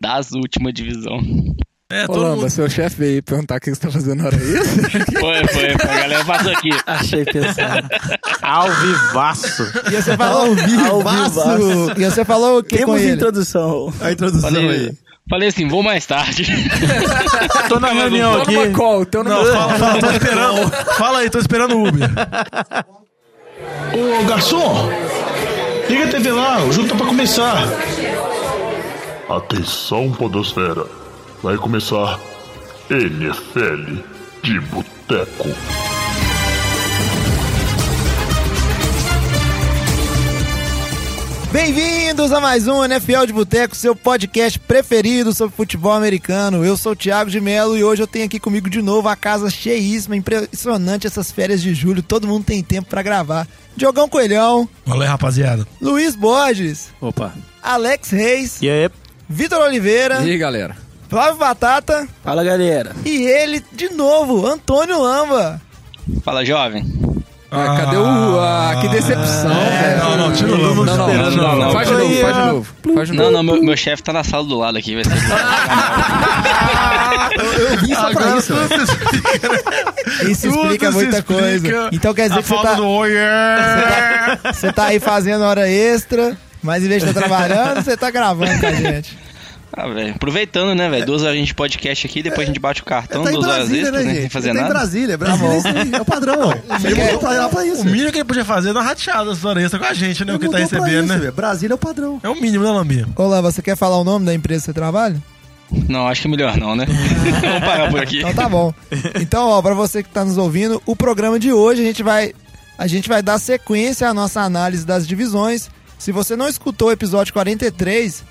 das última divisão. É, Ô, Lamba, mundo. seu chefe veio perguntar o que você tá fazendo na hora isso? Foi, foi, foi. A galera passou aqui. Achei pesado. Ao vivaço. E você falou... Ao vivaço. E você falou o que com Temos ele? introdução. A introdução Falei, aí. falei assim, vou mais tarde. Tô na reunião Tô aqui. numa call, tô numa Não, fala, fala, tô esperando. Fala aí, tô esperando o Uber. Ô garçom, liga a TV lá, o jogo tá pra começar. Atenção, Podosfera. Vai começar NFL de Boteco. Bem-vindos a mais um NFL de Boteco, seu podcast preferido sobre futebol americano. Eu sou o Thiago de Melo e hoje eu tenho aqui comigo de novo a casa cheíssima, impressionante essas férias de julho, todo mundo tem tempo pra gravar. Diogão Coelhão, Valeu, rapaziada. Luiz Borges, Opa. Alex Reis, E aí? Vitor Oliveira, E aí, galera? Flávio Batata Fala, galera. e ele, de novo, Antônio Lamba. Fala, jovem. Ah, cadê o... Ah, que decepção, É, velho. não, não, tira o Não, Lamba. não, não, não, não. Faz de novo, faz de novo. Faz de Não, novo. não, meu, meu chefe tá na sala do lado aqui. Vai ser... Eu vim só pra isso. velho. Isso explica muita explica. coisa. Então quer dizer A que você tá, do oh, yeah. você tá aí fazendo hora extra, mas em vez de estar trabalhando, você tá gravando com a gente. Ah, velho. Aproveitando, né, velho? Duas horas de podcast aqui, depois a gente bate o cartão, Tá em duas horas Brasília, extras, né, né? gente? Sem fazer tá em nada. Brasília. Brasília é isso aí, é o padrão. Ele mudou pra lá pra isso. O mínimo que ele podia fazer é dar uma rateada essa hora extra com a gente, né? O Ele que tá recebendo, isso, né? velho. Brasília é o padrão. É o mínimo, né, Lambinha? Olá, você quer falar o nome da empresa que você trabalha? Não, acho que é melhor não, né? Vamos parar por aqui. Então tá bom. Então, ó, pra você que tá nos ouvindo, o programa de hoje a gente vai a gente vai dar sequência à nossa análise das divisões. Se você não escutou o episódio 43,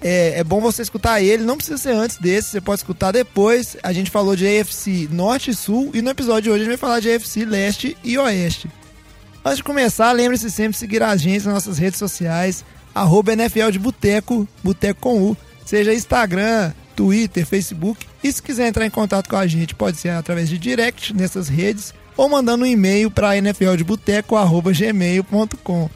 é, é bom você escutar ele, não precisa ser antes desse, você pode escutar depois. A gente falou de AFC Norte e Sul e no episódio de hoje a gente vai falar de AFC Leste e Oeste. Antes de começar, lembre-se sempre de seguir a gente nas nossas redes sociais, arroba NFL de Boteco, Boteco com U, seja Instagram, Twitter, Facebook. E se quiser entrar em contato com a gente, pode ser através de direct nessas redes ou mandando um e-mail para nfldeboteco.gmail.com.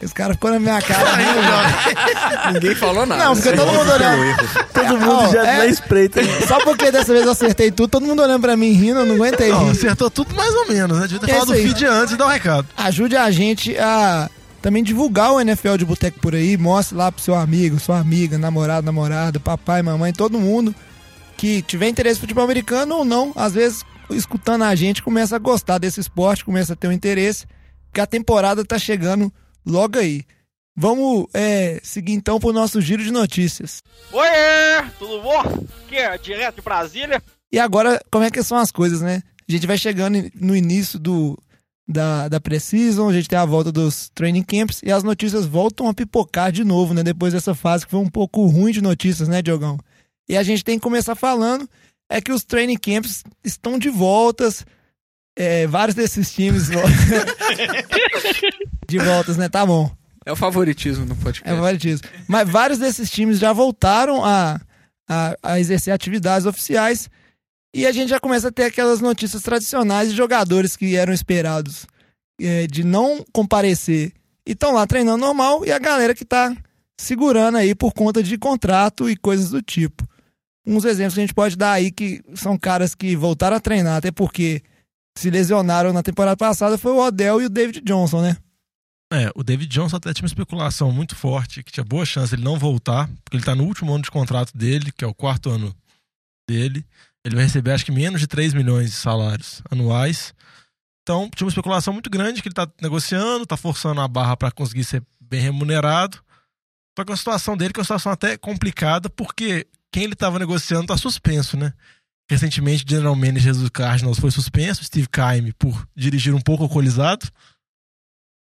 Esse cara ficou na minha cara. né? Ninguém falou nada. Não, porque todo mundo olhando. Todo mundo Ó, já é- na espreita. Só porque dessa vez eu acertei tudo, todo mundo olhando pra mim rindo, eu não aguentei Não, rir. acertou tudo mais ou menos, né? Devia ter É falado do isso aí. feed antes e dar um recado. ajude a gente a também divulgar o NFL de Boteco por aí, mostre lá pro seu amigo, sua amiga, namorado, namorada, papai, mamãe, todo mundo que tiver interesse em futebol americano ou não, às vezes escutando a gente começa a gostar desse esporte, começa a ter um interesse, que a temporada tá chegando logo aí. Vamos é, seguir então pro nosso giro de notícias. Oiê, tudo bom? Aqui é direto de Brasília. E agora, como é que são as coisas, né? A gente vai chegando no início do, da, da Precision, a gente tem a volta dos training camps e as notícias voltam a pipocar de novo, né? Depois dessa fase que foi um pouco ruim de notícias, né, Diogão? E a gente tem que começar falando é que os training camps estão de voltas. É, vários desses times de voltas, né? Tá bom. É o favoritismo no É podcast. favoritismo. Mas vários desses times já voltaram a, a, a exercer atividades oficiais e a gente já começa a ter aquelas notícias tradicionais de jogadores que eram esperados é, de não comparecer e estão lá treinando normal e a galera que tá segurando aí por conta de contrato e coisas do tipo. Uns exemplos que a gente pode dar aí que são caras que voltaram a treinar, até porque se lesionaram na temporada passada foi o Odell e o David Johnson, né? É, o David Johnson até tinha uma especulação muito forte, que tinha boa chance ele não voltar, porque ele tá no último ano de contrato dele, que é o quarto ano dele. Ele vai receber acho que menos de 3 milhões de salários anuais. Então, tinha uma especulação muito grande que ele tá negociando, tá forçando a barra para conseguir ser bem remunerado. Só que a situação dele que é uma situação até complicada, porque quem ele tava negociando tá suspenso, né? Recentemente, o General Manager do Cardinals foi suspenso, Steve Keim, por dirigir um pouco alcoolizado.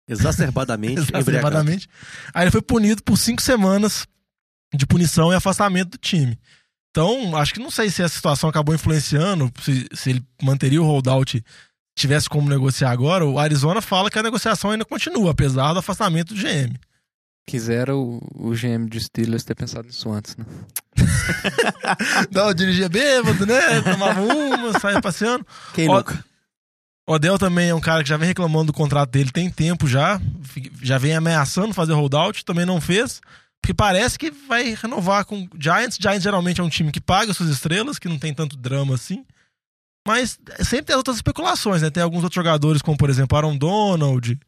Exacerbadamente. Exacerbadamente. Aí ele foi punido por cinco semanas de punição e afastamento do time. Então, acho que não sei se essa situação acabou influenciando, se, se ele manteria o holdout, tivesse como negociar agora. O Arizona fala que a negociação ainda continua, apesar do afastamento do GM. Quisera o, o GM de Steelers ter pensado nisso antes, né? Não, dirigia bêbado, né? Tomava uma, saia passeando. Quem Ó, nunca? Odell também é um cara que já vem reclamando do contrato dele tem tempo já. Já vem ameaçando fazer holdout, também não fez. Porque parece que vai renovar com o Giants. Giants geralmente é um time que paga suas estrelas, que não tem tanto drama assim. Mas sempre tem outras especulações, né? Tem alguns outros jogadores, como por exemplo Aaron Donald,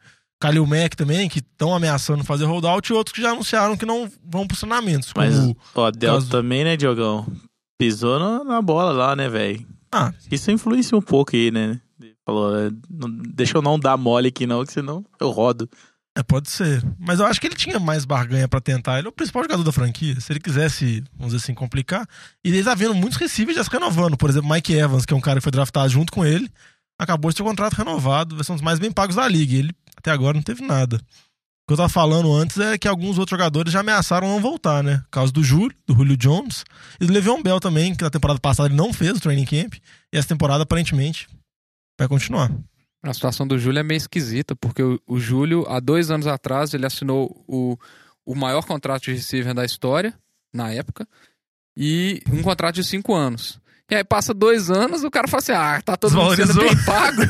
Kalil Mack também, que estão ameaçando fazer holdout, e outros que já anunciaram que não vão para treinamentos. Mas o Adel caso- também, né, Diogão? Pisou na, na bola lá, né, velho? Ah. Isso influencia um pouco aí, né? Falou, é, deixa eu não dar mole aqui não, que senão eu rodo. É, pode ser. Mas eu acho que ele tinha mais barganha pra tentar. Ele é o principal jogador da franquia. Se ele quisesse, vamos dizer assim, complicar. E ele tá vendo muitos receivers já se renovando. Por exemplo, Mike Evans, que é um cara que foi draftado junto com ele, acabou de ter o contrato renovado. Vai ser um dos mais bem pagos da liga. Ele, até agora, não teve nada. O que eu tava falando antes é que alguns outros jogadores já ameaçaram não voltar, né? Por causa do Júlio, do Julio Jones. E do Le'Veon Bell também, que na temporada passada ele não fez o training camp. E essa temporada, aparentemente, vai continuar. A situação do Júlio é meio esquisita, porque o, o Júlio, há dois anos atrás, ele assinou o, o maior contrato de receiver da história, na época, e um contrato de cinco anos. E aí passa dois anos, o cara fala assim, ah, tá todo mundo sendo bem pago,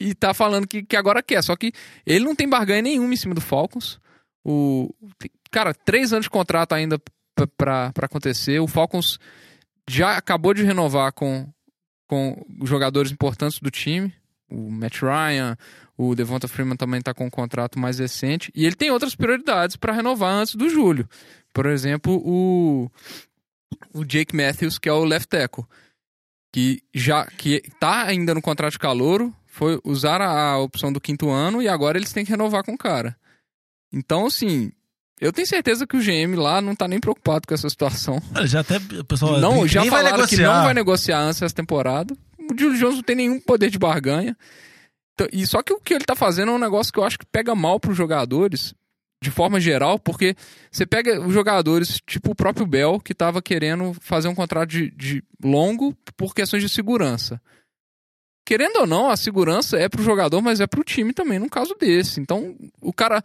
e, e tá falando que, que agora quer. Só que ele não tem barganha nenhuma em cima do Falcons. O, cara, três anos de contrato ainda p- pra pra acontecer. O Falcons já acabou de renovar com, com jogadores importantes do time. O Matt Ryan, o Devonta Freeman também está com um contrato mais recente. E ele tem outras prioridades para renovar antes do julho. Por exemplo, o, o Jake Matthews, que é o left tackle, que já que tá ainda no contrato de calouro, foi usar a, a opção do quinto ano e agora eles têm que renovar com o cara. Então, assim, eu tenho certeza que o GM lá não tá nem preocupado com essa situação. Já até o pessoal Não, já falaram que não vai negociar antes dessa temporada. O Julio Jones não tem nenhum poder de barganha. Então, e só que o que ele tá fazendo é um negócio que eu acho que pega mal pros jogadores, de forma geral, porque você pega os jogadores, tipo o próprio Bell, que tava querendo fazer um contrato de, de longo por questões de segurança. Querendo ou não, a segurança é pro jogador, mas é pro time também, num caso desse. Então, o cara.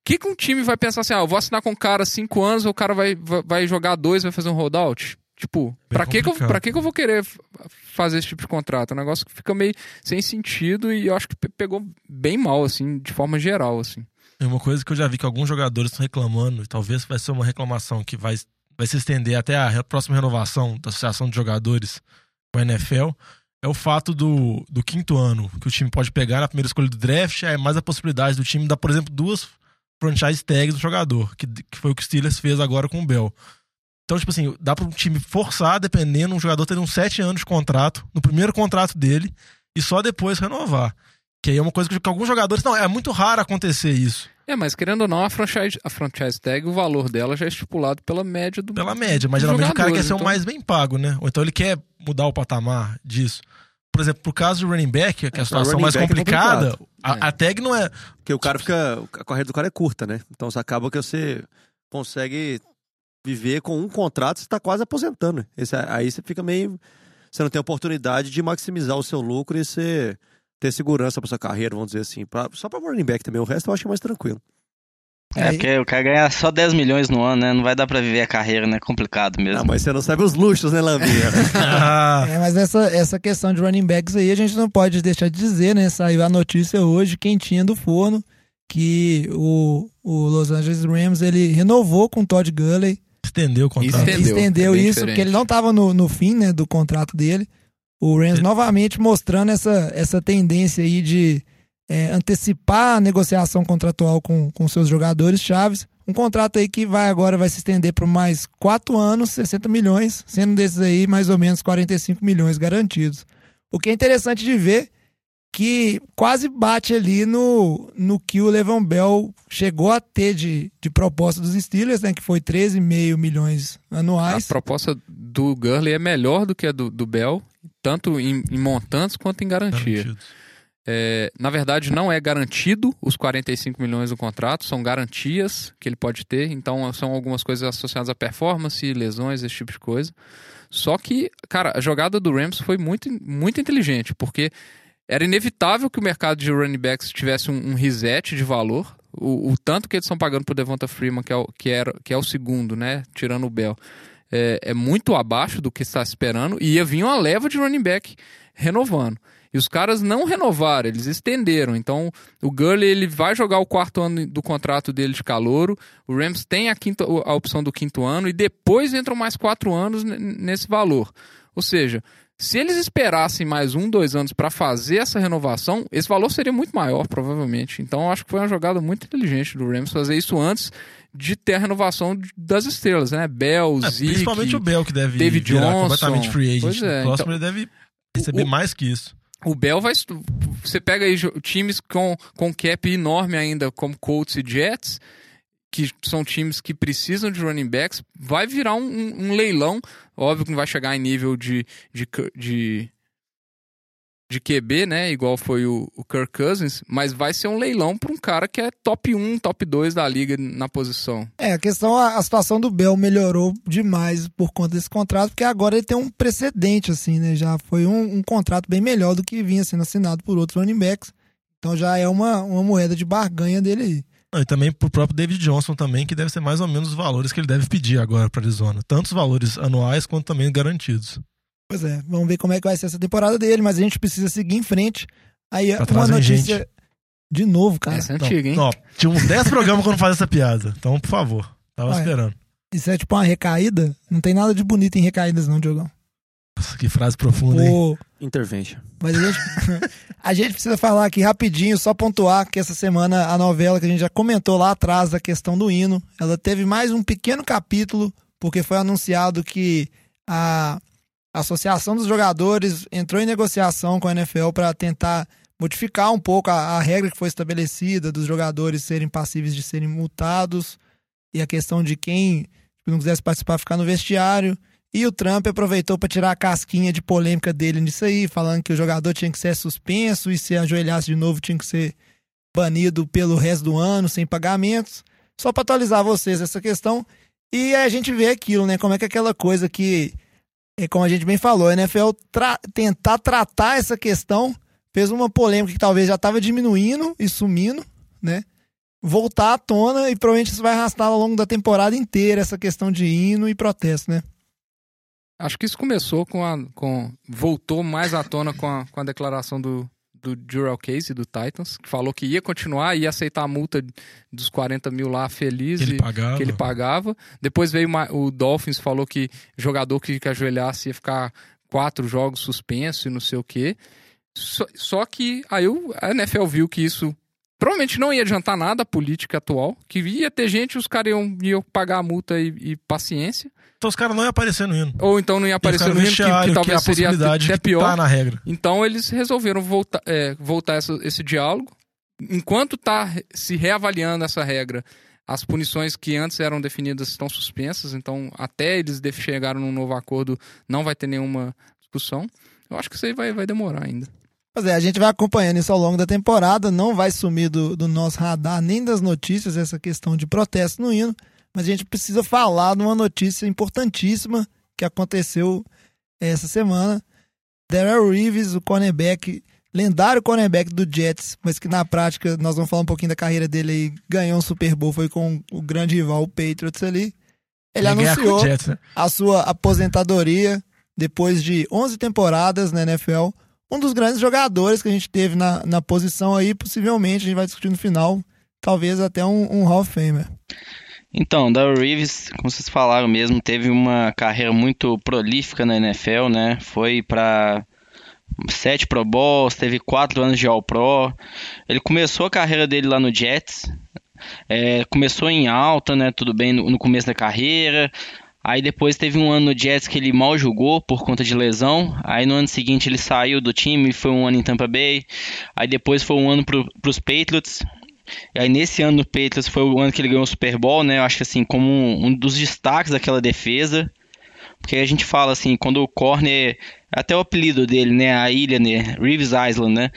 O que, que um time vai pensar assim, ah, eu vou assinar com o cara cinco anos, o cara vai, vai, jogar dois, vai fazer um holdout? Tipo, pra que, que, eu, pra que, que eu vou querer fazer esse tipo de contrato? É um negócio que fica meio sem sentido e eu acho que pe- pegou bem mal, assim, de forma geral, assim. E uma coisa que eu já vi que alguns jogadores estão reclamando, e talvez vai ser uma reclamação que vai, vai se estender até a próxima renovação da Associação de Jogadores com a NFL, é o fato do, do quinto ano que o time pode pegar na primeira escolha do draft, é mais a possibilidade do time dar, por exemplo, duas franchise tags do jogador, que, que foi o que o Steelers fez agora com o Bell. Então, tipo assim, dá para um time forçar, dependendo, um jogador ter uns sete anos de contrato, no primeiro contrato dele, e só depois renovar. Que aí é uma coisa que, que alguns jogadores. Não, é muito raro acontecer isso. É, mas querendo ou não, a franchise, a franchise tag, o valor dela já é estipulado pela média do. Pela média, mas geralmente o cara quer ser o então- mais bem pago, né? Ou então ele quer mudar o patamar disso. Por exemplo, pro caso do running back, que é a pra situação mais é complicada, complicado. a, a tag não é. Porque o cara fica. A carreira do cara é curta, né? Então você acaba que você consegue viver com um contrato, você tá quase aposentando. Esse, aí você fica meio. Você não tem oportunidade de maximizar o seu lucro e você ter segurança pra sua carreira, vamos dizer assim. Pra- só pra running back também. O resto eu acho que é mais tranquilo. É, É, porque o cara ganha só 10 milhões no ano, né? Não vai dar pra viver a carreira, né? Complicado mesmo. Ah, mas você não sabe os luxos, né, Lambinha? Ah, É, mas essa, essa questão de running backs aí, a gente não pode deixar de dizer, né? Saiu a notícia hoje, quentinha do forno, que o, o Los Angeles Rams, ele renovou com o Todd Gurley. estendeu o contrato. Estendeu. Estendeu é isso, diferente. porque ele não estava no, no fim, né, do contrato dele. O Rams Ele- novamente mostrando essa, essa tendência aí de é, antecipar a negociação contratual com, com seus jogadores chaves. Um contrato aí que vai agora vai se estender por mais quatro anos, 60 milhões, sendo desses aí mais ou menos 45 milhões garantidos. O que é interessante de ver que quase bate ali no, no que o Levan Bell chegou a ter de, de proposta dos Steelers, né? Que foi 13,5 milhões A anuais. proposta do Gurley é melhor do que a do, do Bell, tanto em, em montantes quanto em garantia. Garantido. É, na verdade, não é garantido os 45 milhões do contrato, são garantias que ele pode ter, então são algumas coisas associadas a performance, lesões, esse tipo de coisa. Só que, cara, a jogada do Rams foi muito, muito inteligente, porque era inevitável que o mercado de running backs tivesse um, um reset de valor. O, o tanto que eles estão pagando pro Devonta Freeman, que é o, que era, que é o segundo, né? Tirando o Bell, é, é muito abaixo do que está esperando. E ia vir uma leva de running back renovando. E os caras não renovaram, eles estenderam. Então, o Gurley ele vai jogar o quarto ano do contrato dele de calouro. O Rams tem a, quinta, a opção do quinto ano e depois entram mais quatro anos nesse valor. Ou seja, se eles esperassem mais um, dois anos para fazer essa renovação, esse valor seria muito maior, provavelmente. Então, acho que foi uma jogada muito inteligente do Rams fazer isso antes de ter a renovação das estrelas, né? Bell, É, Zeke, principalmente o Bell, que deve David Johnson. completamente free agent. Pois é, próximo então- ele deve receber o- mais que isso. O Bell vai. Você pega aí times com, com cap enorme ainda, como Colts e Jets, que são times que precisam de running backs, vai virar um, um- leilão. Óbvio que não vai chegar em nível de, de, de, de QB, né? Igual foi o, o Kirk Cousins, mas vai ser um leilão para um cara que é top 1, top 2 da liga na posição. É, a questão, a, a situação do Bell melhorou demais por conta desse contrato, porque agora ele tem um precedente, assim, né? Já foi um, um contrato bem melhor do que vinha sendo assinado por outros running backs. Então já é uma, uma moeda de barganha dele aí. Não, e também pro próprio David Johnson também, que deve ser mais ou menos os valores que ele deve pedir agora para Arizona. Tanto os valores anuais quanto também garantidos. Pois é, vamos ver como é que vai ser essa temporada dele, mas a gente precisa seguir em frente. Aí Tá uma notícia. gente. De novo, cara. Essa é Não, antiga, hein? não, tinha uns 10 programas quando faz essa piada. Então, por favor. Tava Ué. esperando. Isso é tipo uma recaída? Não tem nada de bonito em recaídas, não, Diogão. Nossa, que frase profunda, hein? Pô, Intervention. Mas a gente, a gente precisa falar aqui rapidinho, só pontuar que essa semana a novela que a gente já comentou lá atrás, da questão do hino, ela teve mais um pequeno capítulo, porque foi anunciado que a Associação dos Jogadores entrou em negociação com a NFL para tentar modificar um pouco a, a regra que foi estabelecida dos jogadores serem passíveis de serem multados e a questão de quem não quisesse participar ficar no vestiário. E o Trump aproveitou para tirar a casquinha de polêmica dele nisso aí, falando que o jogador tinha que ser suspenso e se ajoelhasse de novo tinha que ser banido pelo resto do ano, sem pagamentos. Só para atualizar vocês essa questão. E a gente vê aquilo, né? Como é que é aquela coisa que, é como a gente bem falou, a NFL tra tentar tratar essa questão fez uma polêmica que talvez já estava diminuindo e sumindo, né? Voltar à tona e provavelmente isso vai arrastar ao longo da temporada inteira essa questão de hino e protesto, né? Acho que isso começou com a. Com, voltou mais à tona com a, com a declaração do, do Jurel Case, do Titans, que falou que ia continuar, ia aceitar a multa dos 40 mil lá feliz. Que ele e- pagava. que ele pagava. Depois veio uma- o Dolphins, falou que jogador que, que ajoelhasse ia ficar quatro jogos suspenso e não sei o quê. Só, só que aí o- a NFL viu que isso provavelmente não ia adiantar nada a política atual, que ia ter gente, os caras iam, iam pagar a multa e, e paciência. Então os caras não iam aparecer no hino. Ou então não ia aparecer no hino, que, que talvez a seria até que pior. Tá na regra. Então eles resolveram voltar, é, voltar essa- esse diálogo. Enquanto está se reavaliando essa regra, as punições que antes eram definidas estão suspensas. Então, até eles chegarem num novo acordo, não vai ter nenhuma discussão. Eu acho que isso aí vai, vai demorar ainda. Pois é, a gente vai acompanhando isso ao longo da temporada, não vai sumir do, do nosso radar nem das notícias essa questão de protesto no hino, mas a gente precisa falar de uma notícia importantíssima que aconteceu essa semana. Darrell Reeves, o cornerback, lendário cornerback do Jets, mas que na prática, nós vamos falar um pouquinho da carreira dele aí, ganhou um Super Bowl, foi com o grande rival, o Patriots ali. Ele anunciou Jets, né? a sua aposentadoria depois de 11 temporadas na NFL. Um dos grandes jogadores que a gente teve na, na posição aí, possivelmente, a gente vai discutir no final, talvez até um, um Hall of Famer. Então, Darrell Reeves, como vocês falaram mesmo, teve uma carreira muito prolífica na NFL, né? Foi para sete Pro Bowls, teve quatro anos de All Pro. Ele começou a carreira dele lá no Jets, é, começou em alta, né? Tudo bem no, no começo da carreira. Aí depois teve um ano no Jets que ele mal jogou por conta de lesão. Aí no ano seguinte ele saiu do time, foi um ano em Tampa Bay. Aí depois foi um ano para os Patriots. E aí nesse ano no Patriots foi o ano que ele ganhou o Super Bowl, né? Eu acho que assim, como um, um dos destaques daquela defesa. Porque a gente fala assim, quando o corner, até o apelido dele, né, a ilha, né, Reeves Island, né?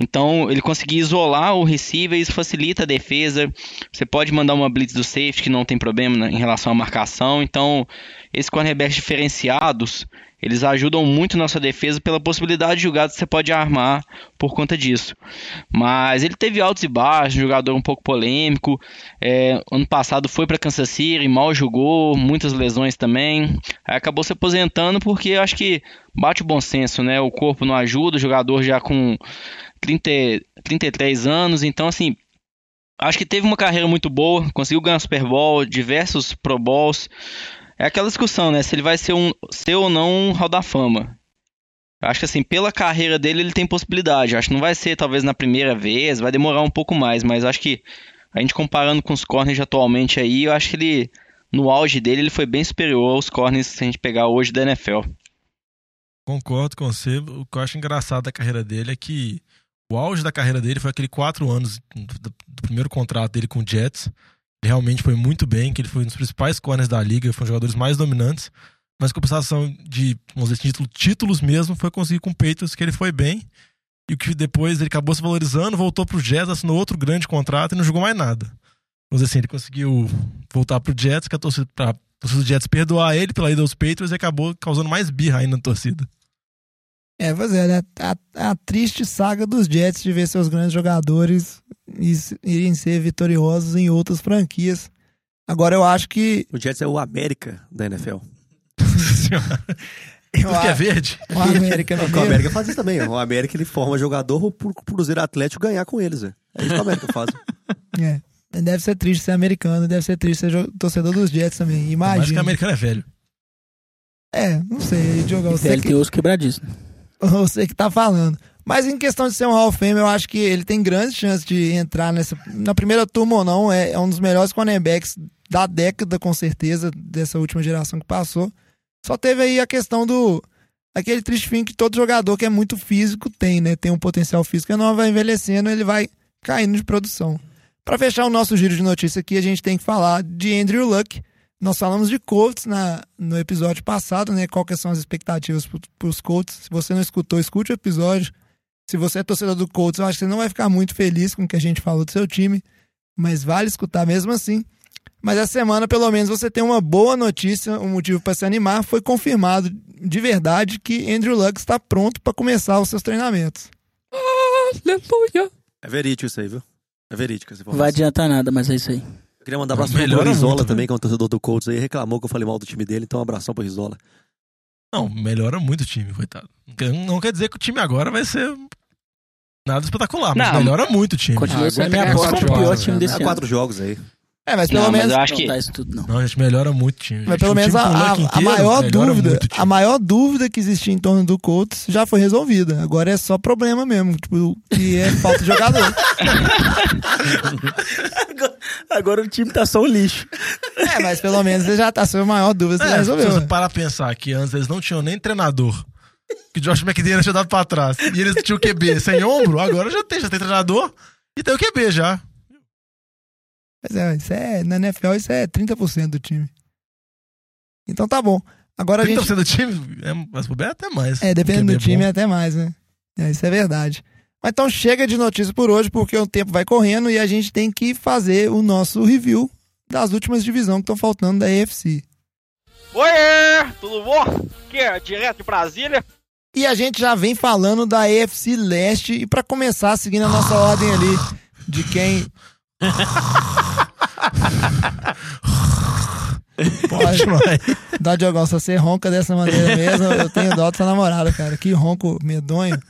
Então, ele conseguia isolar o receiver, isso facilita a defesa. Você pode mandar uma blitz do safety que não tem problema né, em relação à marcação. Então, esses cornerbacks diferenciados, eles ajudam muito nossa defesa pela possibilidade de jogadas que você pode armar por conta disso. Mas ele teve altos e baixos, jogador um pouco polêmico. É, ano passado foi para Kansas City, mal jogou, muitas lesões também. Aí acabou se aposentando porque acho que bate o bom senso, né? O corpo não ajuda, o jogador já com 30, 33 anos, então assim, acho que teve uma carreira muito boa, conseguiu ganhar Super Bowl, diversos Pro Bowls. É aquela discussão, né? Se ele vai ser, um, ser ou não um Hall da Fama. Acho que assim, pela carreira dele, ele tem possibilidade. Acho que não vai ser talvez na primeira vez, vai demorar um pouco mais, mas acho que a gente comparando com os corners atualmente aí, eu acho que ele, no auge dele, ele foi bem superior aos corners se a gente pegar hoje da NFL. Concordo com você. O que eu acho engraçado da carreira dele é que o auge da carreira dele foi aquele quatro anos do primeiro contrato dele com o Jets. Realmente foi muito bem, que ele foi um dos principais corners da liga, foi um dos jogadores mais dominantes. Mas compensação de, vamos dizer, título, títulos mesmo, foi conseguir com o Patriots, que ele foi bem. E que depois ele acabou se valorizando, voltou pro Jets, assinou outro grande contrato e não jogou mais nada. Vamos dizer assim, ele conseguiu voltar pro Jets, que a torcida, pra, a torcida do Jets perdoar ele pela ida aos Patriots e acabou causando mais birra ainda na torcida. É, pois é, né? A, a, triste saga dos Jets de ver seus grandes jogadores irem ser vitoriosos em outras franquias. Agora eu acho que. O Jets é o América da NFL. Eu Tudo que é verde? O América, não, o América faz isso também. O América ele forma jogador pro Cruzeiro Atlético ganhar com eles. É, é isso que o América faz. É. Deve ser triste ser americano, deve ser triste ser torcedor dos Jets também. Imagina. Acho que o americano é velho. É, não sei, Diogo. Velho que... tem osso quebradiço. Você que tá falando. Mas em questão de ser um Hall of Fame, eu acho que ele tem grandes chances de entrar nessa. Na primeira turma ou não, é, é um dos melhores cornerbacks da década, com certeza, dessa última geração que passou. Só teve aí a questão do. Aquele triste fim que todo jogador que é muito físico tem, né? Tem um potencial físico enorme, vai envelhecendo, ele vai caindo de produção. Para fechar o nosso giro de notícia aqui, a gente tem que falar de Andrew Luck. Nós falamos de Colts na, no episódio passado, né? Quais são as expectativas para os Colts. Se você não escutou, escute o episódio. Se você é torcedor do Colts, eu acho que você não vai ficar muito feliz com o que a gente falou do seu time, mas vale escutar mesmo assim. Mas essa semana, pelo menos, você tem uma boa notícia, um motivo para se animar. Foi confirmado de verdade que Andrew Luck está pronto para começar os seus treinamentos. Aleluia! É verídico isso aí, viu? É verídico. Não vai adiantar nada, mas é isso aí. Queria mandar um abraço pro Rizola também, né? que é um torcedor do Colts aí. Reclamou que eu falei mal do time dele, então um abração pro Rizola. Não, melhora muito o time, coitado. Não quer dizer que o time agora vai ser nada espetacular, mas não, melhora muito o time. Continua ah, sendo minha aposta o pior time desse ano. quatro jogos aí. É, mas pelo não, menos. Mas eu acho que... não, tudo, não. não, a gente melhora muito o time. Mas pelo menos a, a, a, maior dúvida, a maior dúvida que existia em torno do Colts já foi resolvida. Agora é só problema mesmo, tipo, que é falta de jogador. agora, agora, o time tá só um lixo. É, mas pelo menos já tá sua maior dúvida, você é, já resolveu. Se você parar pensar que antes eles não tinham nem treinador. Que Josh McDaniel tinha dado pra trás. E eles tinham o QB sem ombro, agora já tem, já tem treinador e tem o QB já. Mas é, isso é, na NFL isso é 30% do time. Então tá bom. Agora 30% a gente... do time, é, mas é até mais. É, dependendo do é time é até mais, né? É, isso é verdade. Mas então chega de notícias por hoje, porque o tempo vai correndo e a gente tem que fazer o nosso review das últimas divisões que estão faltando da AFC. Oi, tudo bom? Aqui é direto de Brasília. E a gente já vem falando da AFC Leste e para começar, seguindo a nossa ordem ali de quem Pode, dá Diogão, se você ronca dessa maneira mesmo, eu tenho dó da sua namorada, cara. Que ronco medonho.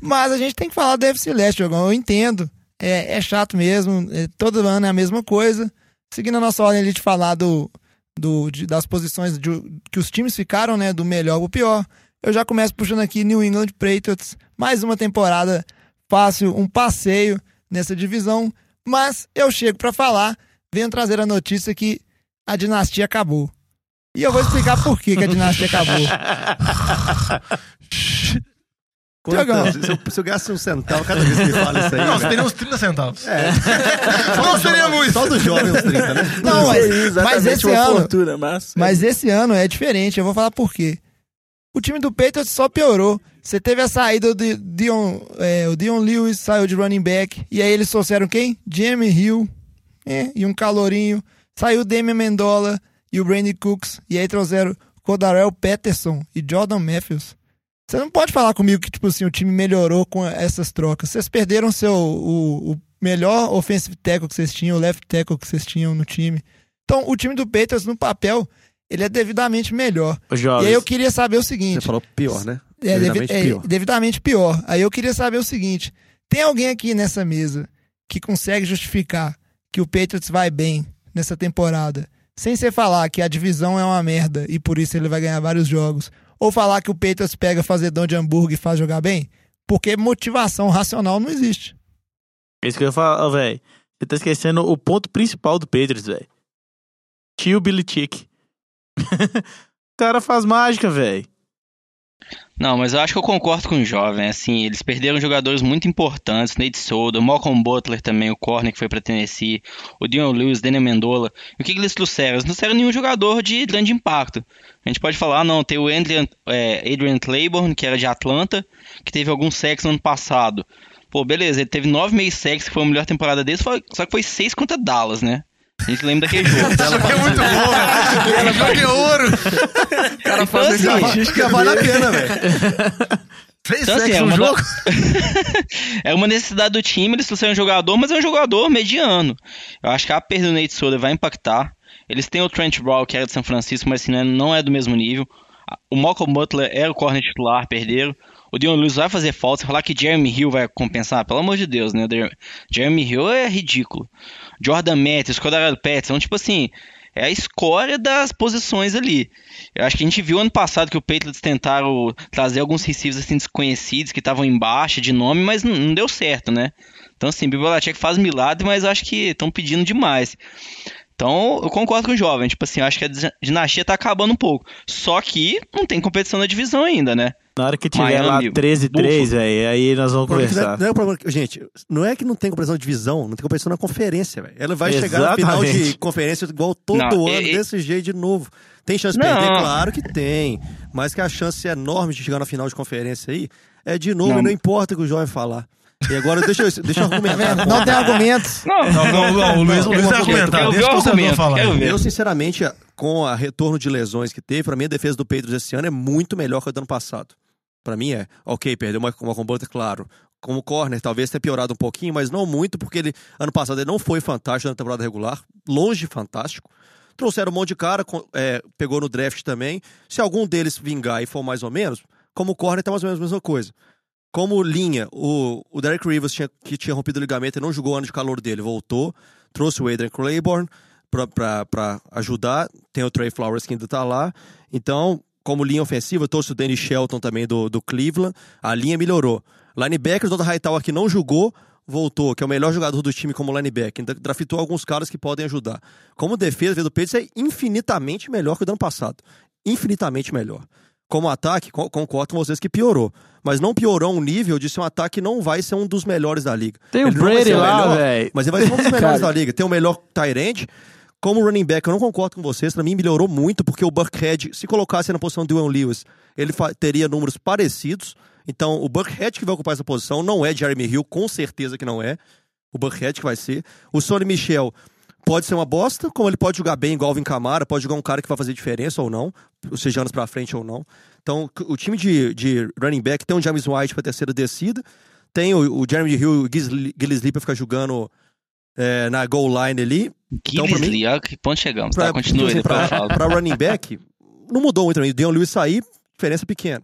Mas a gente tem que falar do FC Leste, Diogão. Eu entendo. É, é chato mesmo. É, todo ano é a mesma coisa. Seguindo a nossa ordem ali de falar do, do, de, das posições de, que os times ficaram, né? Do melhor pro pior. Eu já começo puxando aqui New England Patriots. Mais uma temporada fácil, um passeio nessa divisão. Mas eu chego para falar, venho trazer a notícia que a dinastia acabou. E eu vou explicar por que, que a dinastia acabou. Tiagão. Se, eu, se eu gasto um centavo cada vez que me fala isso aí. Não, você teria uns 30 centavos. É. Não seria muito. Só do jovem uns 30, né? Não, mas, mas esse ano. Fortuna, mas... mas esse ano é diferente. Eu vou falar por quê. O time do Patriots só piorou. Você teve a saída do Dion, é, o Dion Lewis saiu de running back. E aí eles trouxeram quem? Jamie Hill é, e um calorinho. Saiu o Damian Mendola e o Brandy Cooks. E aí trouxeram Codarel Peterson e Jordan Matthews. Você não pode falar comigo que, tipo assim, o time melhorou com essas trocas. Vocês perderam seu, o, o melhor offensive tackle que vocês tinham, o left tackle que vocês tinham no time. Então, o time do Patriots, no papel, ele é devidamente melhor. Ô, E Jovens, aí eu queria saber o seguinte. Você falou pior, né? É, devi- Devidamente é, pior. devidamente pior. Aí eu queria saber o seguinte: tem alguém aqui nessa mesa que consegue justificar que o Patriots vai bem nessa temporada, sem você falar que a divisão é uma merda e por isso ele vai ganhar vários jogos, ou falar que o Patriots pega fazedão de hambúrguer e faz jogar bem? Porque motivação racional não existe. É isso que eu ia falar, velho. Você tá esquecendo o ponto principal do Patriots, velho. Tio Billy Chick. o cara faz mágica, velho. Não, mas eu acho que eu concordo com o jovem. Assim, eles perderam jogadores muito importantes, Nate Solda, Malcolm Butler também, o corner que foi pra Tennessee, o Dion Lewis, Daniel Mendola. E o que, que eles trouxeram? Eles não trouxeram nenhum jogador de grande impacto. A gente pode falar, não, tem o Adrian, é, Adrian Claiborne, que era de Atlanta, que teve alguns sacks no ano passado. Pô, beleza, ele teve nove meio sacks, que foi a melhor temporada dele, só que foi seis contra Dallas, né? A gente lembra daquele jogo. Isso aqui é muito bom, velho. Ela joga ouro. O cara Então, faz assim, Estatística vale a pena, velho. Fez Então, assim, é no uma jogo? é uma necessidade do time, eles trouxeram um jogador, mas é um jogador mediano. Eu acho que a perda do Nate Solder vai impactar. Eles têm o Trent Brown, que era de São Francisco, mas assim, não é- não é do mesmo nível. O Malcolm Butler era o corner titular, perderam. O Dion Lewis vai fazer falta. Você falar que Jeremy Hill vai compensar, pelo amor de Deus, né? Jeremy Hill é ridículo. Jordan Matthews, Cordero Patterson, tipo assim, é a escória das posições ali. Eu acho que a gente viu ano passado que o Patriots tentaram trazer alguns receivers assim desconhecidos que estavam embaixo de nome, mas não, deu certo, né? Então assim, Bill Belichick faz milagre, mas acho que estão pedindo demais. Então, eu concordo com o jovem, tipo assim, eu acho que a dina- dinastia tá acabando um pouco. Só que não tem competição na divisão ainda, né? Na hora que tiver Miami, lá 13-3, velho, aí nós vamos Porque não é- conversar. não é o gente, não é que não tem competição de divisão, não tem competição na conferência, velho. Ela vai chegar no final de Exatamente. conferência igual todo Não, ano, e- desse jeito de novo. Tem chance de Não. perder? Claro que tem. Mas que a chance é enorme de chegar na final de conferência aí, é de novo, Não. e não importa o que o jovem falar. E agora deixa eu, deixa eu argumentar. vendo? Não tem argumentos. Não, Não, não, não, o Luiz, o Luiz vai argumentar. Deixa o o torcedor argumento, falar. Eu, sinceramente, com a retorno de lesões que teve, pra mim a defesa do Patriots esse ano é muito melhor que a do ano passado. Pra mim é, ok, perdeu uma, uma combuster, claro. Como corner, talvez tenha piorado um pouquinho, mas não muito, porque ele, ano passado, ele não foi fantástico na temporada regular, longe fantástico. Trouxeram um monte de cara, é, pegou no draft também. Se algum deles vingar e for mais ou menos, como corner tá mais ou menos a mesma coisa. Como linha, o, o Derek Rivers, tinha, que tinha rompido o ligamento e não jogou o ano de calor dele, voltou. Trouxe o Adrian Claiborne pra ajudar. Tem o Trey Flowers que ainda tá lá. Então, como linha ofensiva, trouxe o Danny Shelton também do, do Cleveland. A linha melhorou. Linebacker, o Dr. Hightower que não jogou, voltou, que é o melhor jogador do time como linebacker. Ainda draftou alguns caras que podem ajudar. Como defesa, do Patriots é infinitamente melhor que o do ano passado. Infinitamente melhor. Como ataque, co- concordo com vocês que piorou. Mas não piorou um nível de ser um ataque que não vai ser um dos melhores da liga. Tem o Ele Brady lá, velho. Mas ele vai ser um dos melhores da liga. Tem o melhor end. Como running back, eu não concordo com vocês. Pra mim, melhorou muito, porque o Buckhead, se colocasse na posição do Will Lewis, ele teria números parecidos. Então, o Buckhead que vai ocupar essa posição não é Jeremy Hill, com certeza que não é. O Buckhead que vai ser. O Sonny Michel pode ser uma bosta, como ele pode jogar bem igual o Alvin Kamara, pode jogar um cara que vai fazer diferença ou não, seja anos pra frente ou não. Então, o time de, de running back tem o James White pra terceira descida, tem o, o Jeremy Hill e o Lee pra ficar jogando é, na goal line ali. Então, pra Lee, olha que ponto chegamos, Pra, tá? Continua tipo depois eu assim, falo. pra, pra running back, não mudou muito também. O Deion Lewis sair, diferença pequena.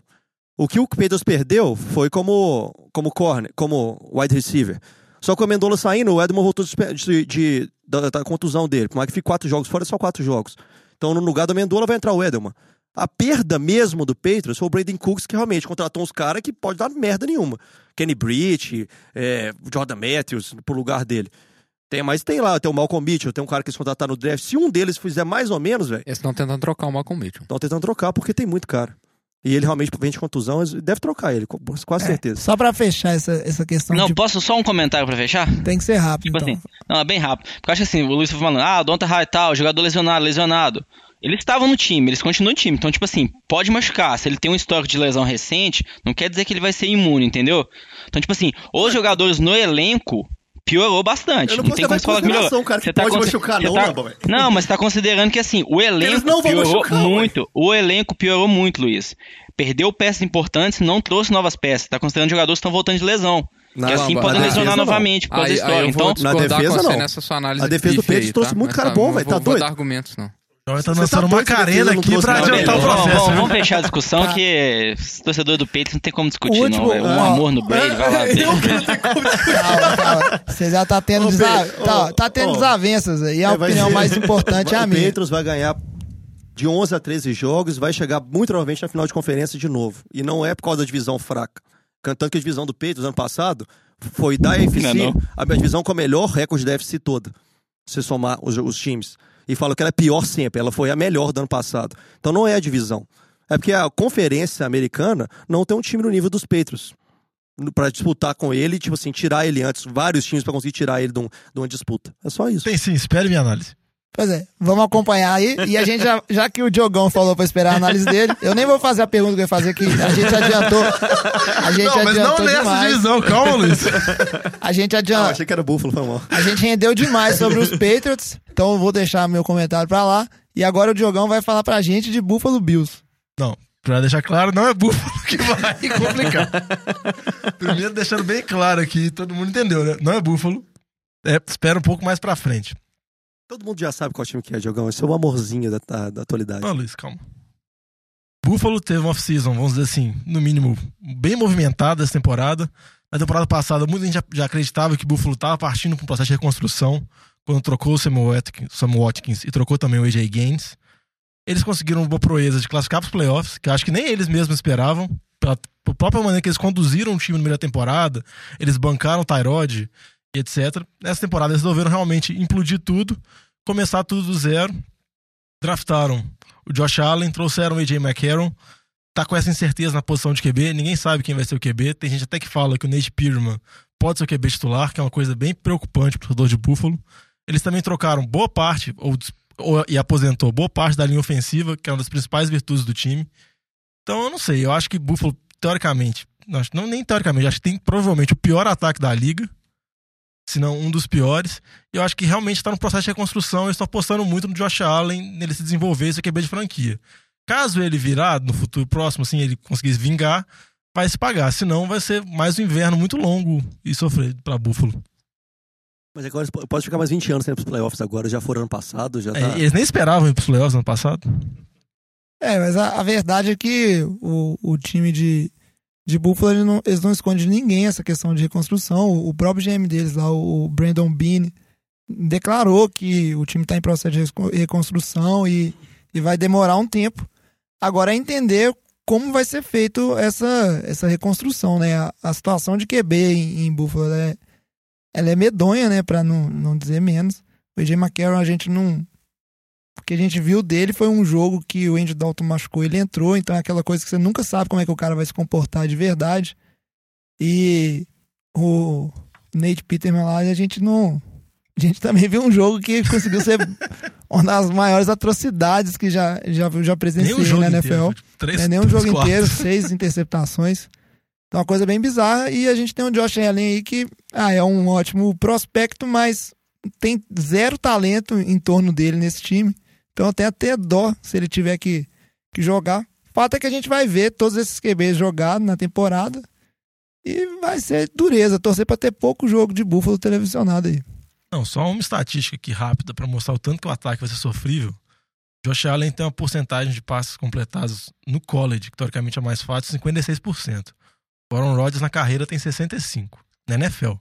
O que o Pedros perdeu foi como, como corner, como wide receiver. Só que o Amendola saindo, o Edmond voltou de, de- de- da, da contusão dele. Por mais que fique quatro jogos fora, é só quatro jogos. Então, no lugar do Amendola vai entrar o Edelman. A perda mesmo do Patriots foi o Braden Cooks, que realmente contratou uns caras que pode dar merda nenhuma. Kenny Britt, é, Jordan Matthews, pro lugar dele. Tem, mas tem lá, tem o Malcolm Mitchell, tem um cara que eles contrataram no draft. Se um deles fizer mais ou menos, velho, Eles estão tentando trocar o Malcolm Mitchell. estão tentando trocar porque tem muito cara. E ele realmente vem de contusão, deve trocar ele, com quase É, certeza. só pra fechar essa, essa questão Não, de... posso só um comentário pra fechar? Tem que ser rápido, Tipo então. assim, não, é bem rápido. Porque eu acho assim, o Luiz foi falando, ah, Donta High tal, jogador lesionado, lesionado. Eles estavam no time, eles continuam no time. Então, tipo assim, pode machucar. Se ele tem um histórico de lesão recente, não quer dizer que ele vai ser imune, entendeu? Então, tipo assim, os jogadores no elenco piorou bastante. Eu não Não, tem como falar que melhorou. cara, que Você tá pode machucar, você não, tá-. Não, mas você tá considerando que assim, o elenco não piorou machucar, ué. muito. O elenco piorou muito, Luiz. Perdeu peças importantes, não trouxe novas peças. Tá considerando jogadores que estão voltando de lesão. Na- que assim na podem lesionar não. novamente por causa da história. Então, Na defesa, não. nessa sua análise A defesa do aí, Patriots trouxe tá? muito Mas cara tá, bom, não velho, tá vou doido? dar argumentos, não. Ele tá lançando tá uma que carena aqui pra adiantar o processo. vamos, vamos fechar a discussão que esse torcedor do Peito não tem como discutir, O último- não. É um ó, amor no Brady, vai lá. ver. Calma, calma. Você já tá tendo, Ô, desa- Pedro, tá, tá tendo ô. desavenças aí. A É, opinião ser- mais importante é a o minha. Patriots vai ganhar de 11 a 13 jogos, vai chegar muito provavelmente na final de conferência de novo. E não é por causa da divisão fraca. Tanto que a divisão do Patriots ano passado foi da Não é não. a minha divisão com o melhor recorde da AFC toda. Se somar os, os times. E fala que ela é pior sempre, ela foi a melhor do ano passado. Então não é a divisão. É porque a conferência americana não tem um time no nível dos Patriots. Pra disputar com ele, tipo assim, tirar ele antes, vários times pra conseguir tirar ele de, um- de uma disputa. É só isso. Tem sim, espere minha análise. Pois é, vamos acompanhar aí. E a gente, já, já que o Diogão falou pra esperar a análise dele, eu nem vou fazer a pergunta que eu ia fazer aqui. A gente adiantou. A gente Não, mas adiantou não nessa demais. divisão, calma, Luiz. A gente Ah, adiantou. achei que era Buffalo, foi mal. A gente rendeu demais sobre os Patriots, então eu vou deixar meu comentário pra lá. E agora o Diogão vai falar pra gente de Buffalo Bills. Não, pra deixar claro, não é Búfalo que vai complicar. Primeiro deixando bem claro aqui, todo mundo entendeu, né? Não é Búfalo. É, espera um pouco mais pra frente. Todo mundo já sabe qual time que é, Diogão. Esse é o amorzinho da, da, da atualidade. Não, Luiz, calma. Buffalo teve uma off-season, vamos dizer assim, no mínimo, bem movimentada essa temporada. Na temporada passada, muita gente já, já acreditava que Buffalo estava partindo para um processo de reconstrução, quando trocou o Sam Watkins, e trocou também o AJ Gaines. Eles conseguiram uma proeza de classificar para os playoffs, que acho que nem eles mesmos esperavam, pela, pela própria maneira que eles conduziram o time no meio da temporada, eles bancaram o Tyrod e etc. Nessa temporada eles resolveram realmente implodir tudo, começar tudo do zero. Draftaram o Josh Allen, trouxeram o AJ McCarron. Tá com essa incerteza na posição de QB, ninguém sabe quem vai ser o QB. Tem gente até que fala que o Nate Pearman pode ser o QB titular, que é uma coisa bem preocupante pro torcedor de Buffalo. Eles também trocaram boa parte, ou, ou- e aposentou boa parte da linha ofensiva, que é uma das principais virtudes do time. Então eu não sei, eu acho que Buffalo, teoricamente, não, nem teoricamente, acho que tem provavelmente o pior ataque da liga, se não um dos piores. E eu acho que realmente está no processo de reconstrução. Eles estão apostando muito no Josh Allen, nele se desenvolver esse QB de franquia. Caso ele virar no futuro próximo, assim, ele conseguir vingar, vai se pagar. Senão vai ser mais um inverno muito longo e sofrido para Buffalo. Mas agora pode ficar mais 20 anos sem ir pros playoffs agora. Já foram ano passado, já tá. É, eles nem esperavam ir pros playoffs no ano passado. É, mas a, a verdade é que o, o time de, de Buffalo, ele não- eles não escondem de ninguém essa questão de reconstrução. O, próprio GM deles lá, o, Brandon Bean, declarou que o time está em processo de reconstrução e, e vai demorar um tempo. Agora é entender como vai ser feito essa, essa reconstrução, né? A, a situação de QB em, em Buffalo é, ela é medonha, né? Para não, não dizer menos. O AJ McCarron a gente não, que a gente viu dele foi um jogo que o Andy Dalton machucou, ele entrou, então é aquela coisa que você nunca sabe como é que o cara vai se comportar de verdade. E o Nate Peterman lá, a gente não. A gente também viu um jogo que conseguiu ser uma das maiores atrocidades que já, já, já presenciei Nem o jogo na NFL. três- é nem um três jogo quartos. inteiro, seis interceptações. Então, uma coisa bem bizarra. E a gente tem o Josh Allen aí que ah, é um ótimo prospecto, mas tem zero talento em torno dele nesse time. Então, tenho até dó se ele tiver que, que jogar. Fato é que a gente vai ver todos esses QBs jogados na temporada. E vai ser dureza, torcer pra ter pouco jogo de Buffalo televisionado aí. Não, só uma estatística aqui rápida para mostrar o tanto que o ataque vai ser sofrível. Josh Allen tem uma porcentagem de passes completados no college, que teoricamente é mais fácil, 56%. O Aaron Rodgers na carreira tem 65%, na NFL.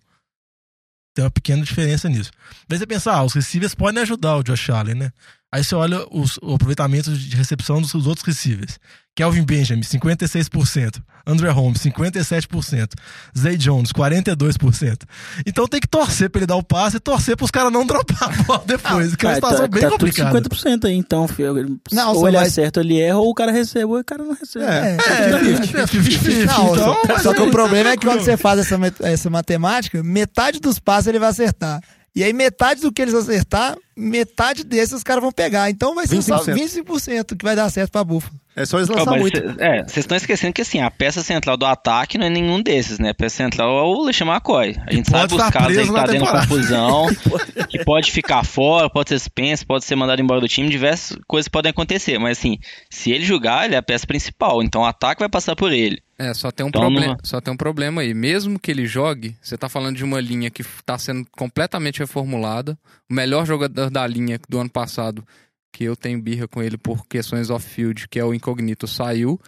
Tem uma pequena diferença nisso. Daí você pensa, ah, os receivers podem ajudar o Josh Allen, né? Aí você olha os, o aproveitamento de recepção dos outros receivers. Kelvin Benjamin, 56%. André Holmes, 57%. Zay Jones, 42%. Então tem que torcer pra ele dar o passe e torcer pros caras não dropar a bola depois, que é uma situação tá, bem tá tudo complicada. 50% aí, então, filho. Não, ou ele vai- acerta, ou ele erra, ou o cara recebe, ou o cara não recebe. É. É, 50-50. Não, então, só, só que é o problema é que quando você faz essa, essa matemática, metade dos passes ele vai acertar. E aí metade do que eles acertar, metade desses os caras vão pegar. Então vai ser só 25%. 25% que vai dar certo pra Buffalo. É só eles lançar mas muito. cê- é, vocês estão esquecendo que assim, a peça central do ataque não é nenhum desses, né? A peça central é o LeSean McCoy. A gente sabe os casos aí que tá confusão, que pode ficar fora, pode ser suspenso, pode ser mandado embora do time, diversas coisas podem acontecer. Mas assim, se ele jogar, ele é a peça principal, então o ataque vai passar por ele. É, só tem um, Então, problema, não- só tem um problema aí. Mesmo que ele jogue, você tá falando de uma linha que tá sendo completamente reformulada. O melhor jogador da linha do ano passado, que eu tenho birra com ele por questões off-field, que é o Incognito, saiu.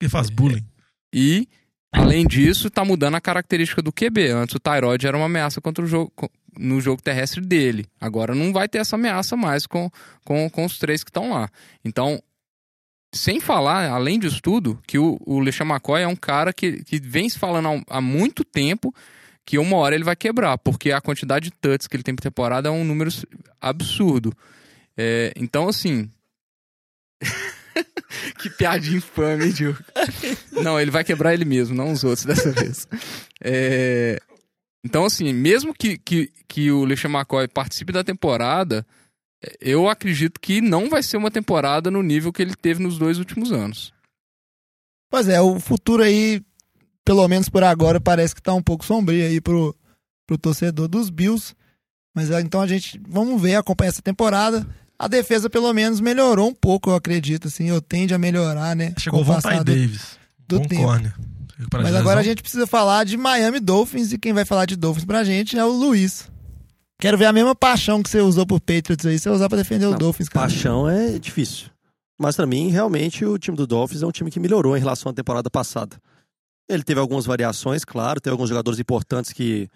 Ele faz bullying. E, além disso, tá mudando a característica do QB. Antes o Tyrod era uma ameaça contra o jogo, no jogo terrestre dele. Agora não vai ter essa ameaça mais com, com, com os três que estão lá. Então, sem falar, além disso tudo, que o, o LeSean McCoy é um cara que, que vem se falando há, há muito tempo que uma hora ele vai quebrar, porque a quantidade de touches que ele tem por temporada é um número absurdo. É, então, assim. que piadinha infame, Diogo? Não, ele vai quebrar ele mesmo, não os outros dessa vez. É, Então, assim, mesmo que, que, que o LeSean McCoy participe da temporada, eu acredito que não vai ser uma temporada no nível que ele teve nos dois últimos anos. Pois é, o futuro aí, pelo menos por agora, parece que tá um pouco sombrio aí pro, pro torcedor dos Bills. Mas é, então a gente, vamos ver, acompanhar essa temporada. A defesa pelo menos melhorou um pouco, eu acredito, assim, eu tende a melhorar, né? Chegou o com o Von passar do- Davis. do Bom tempo. corner. Mas agora a gente precisa falar de Miami Dolphins e quem vai falar de Dolphins pra gente é o Luiz. Quero ver a mesma paixão que você usou pro Patriots aí, você usar pra defender o Não, Dolphins, cara. Paixão é difícil. Mas pra mim, realmente, o time do Dolphins é um time que melhorou em relação à temporada passada. Ele teve algumas variações, claro, teve alguns jogadores importantes que,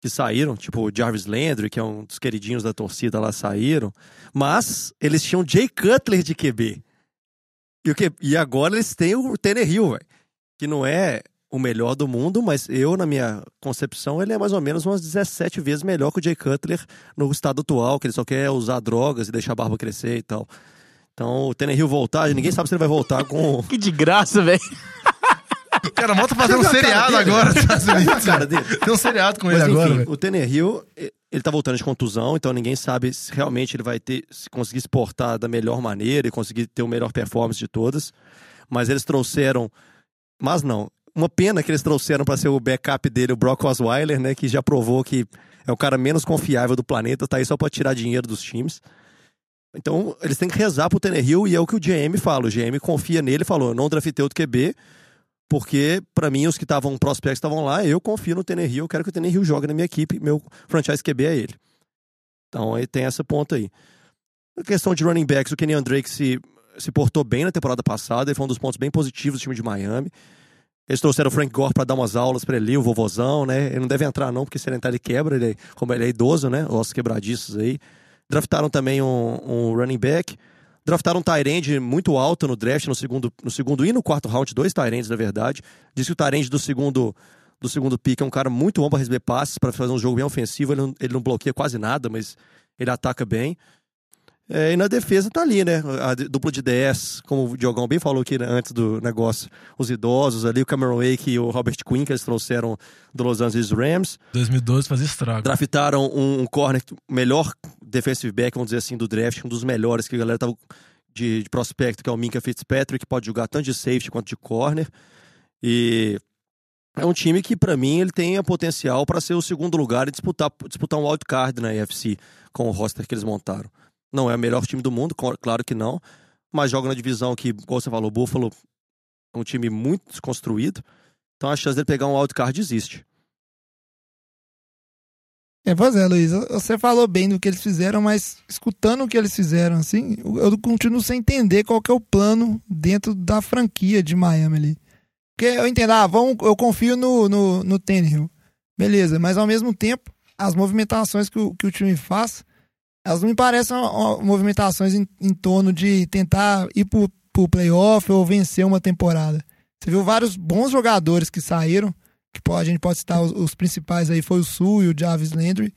que saíram, tipo o Jarvis Landry, que é um dos queridinhos da torcida lá, saíram. Mas eles tinham Jay Cutler de QB. E, o que, e agora eles têm o Tannehill, velho. Que não é o melhor do mundo, mas eu, na minha concepção, ele é mais ou menos umas 17 vezes melhor que o Jay Cutler no estado atual, que ele só quer usar drogas e deixar a barba crescer e tal. Então, o Tannehill voltar, ninguém sabe se ele vai voltar com... Que de graça, velho. O cara volta fazendo um seriado agora. cara dele. Tem um seriado com Mas ele enfim, agora, velho. o Tannehill, e- ele tá voltando de contusão, então ninguém sabe se realmente ele vai ter, se conseguir se portar da melhor maneira e conseguir ter o melhor performance de todas. Mas eles trouxeram, mas não, uma pena que eles trouxeram para ser o backup dele, o Brock Osweiler, né, que já provou que é o cara menos confiável do planeta, tá aí só para tirar dinheiro dos times. Então, eles têm que rezar pro Tannehill e é o que o GM fala. O GM confia nele e falou: eu não draftei outro QB, porque pra mim os que estavam prospects estavam lá, eu confio no Tannehill, eu quero que o Tannehill jogue na minha equipe, meu franchise QB é ele. Então, aí tem essa ponta aí. A questão de running backs, o Kenny Drake se, se portou bem na temporada passada, ele foi um dos pontos bem positivos do time de Miami. Eles trouxeram o Frank Gore pra dar umas aulas pra ele, o vovozão, né? Ele não deve entrar não, porque se ele entrar ele quebra, ele, como ele é idoso, né? Ossos quebradiços aí. Draftaram também um, um running back. Draftaram um Tyrande muito alto no draft, no segundo, no segundo e no quarto round, dois Tyrands, na verdade. Diz que o Tyrande do segundo, do segundo pick é um cara muito bom para receber passes, para fazer um jogo bem ofensivo. Ele não, ele não bloqueia quase nada, mas ele ataca bem. É, e na defesa tá ali, né? A dupla de 10, como o Diogão bem falou aqui né, antes do negócio, os idosos ali, o Cameron Wake e o Robert Quinn, que eles trouxeram do Los Angeles Rams. 2012 fazia estrago. Draftaram um, um corner, melhor defensive back, vamos dizer assim, do draft, um dos melhores que a galera tava de, de prospecto, que é o Minka Fitzpatrick, que pode jogar tanto de safety quanto de corner. E é um time que, pra mim, ele tem a potencial para ser o segundo lugar e disputar, disputar um wildcard na AFC com o roster que eles montaram. Não é o melhor time do mundo, claro que não, mas joga na divisão que, como você falou, o Buffalo é um time muito desconstruído. Então a chance dele pegar um wildcard existe. É, pois é, Luiz, você falou bem do que eles fizeram, mas escutando o que eles fizeram, assim, eu continuo sem entender qual que é o plano dentro da franquia de Miami ali. Porque eu entendo, ah, vamos, eu confio no, no, no Tannehill. Beleza, mas ao mesmo tempo, as movimentações que o, que o time faz, elas não me parecem movimentações em, em torno de tentar ir pro, pro playoff ou vencer uma temporada. Você viu vários bons jogadores que saíram, que pô, a gente pode citar os, os principais aí, foi o Sul e o Jarvis Landry,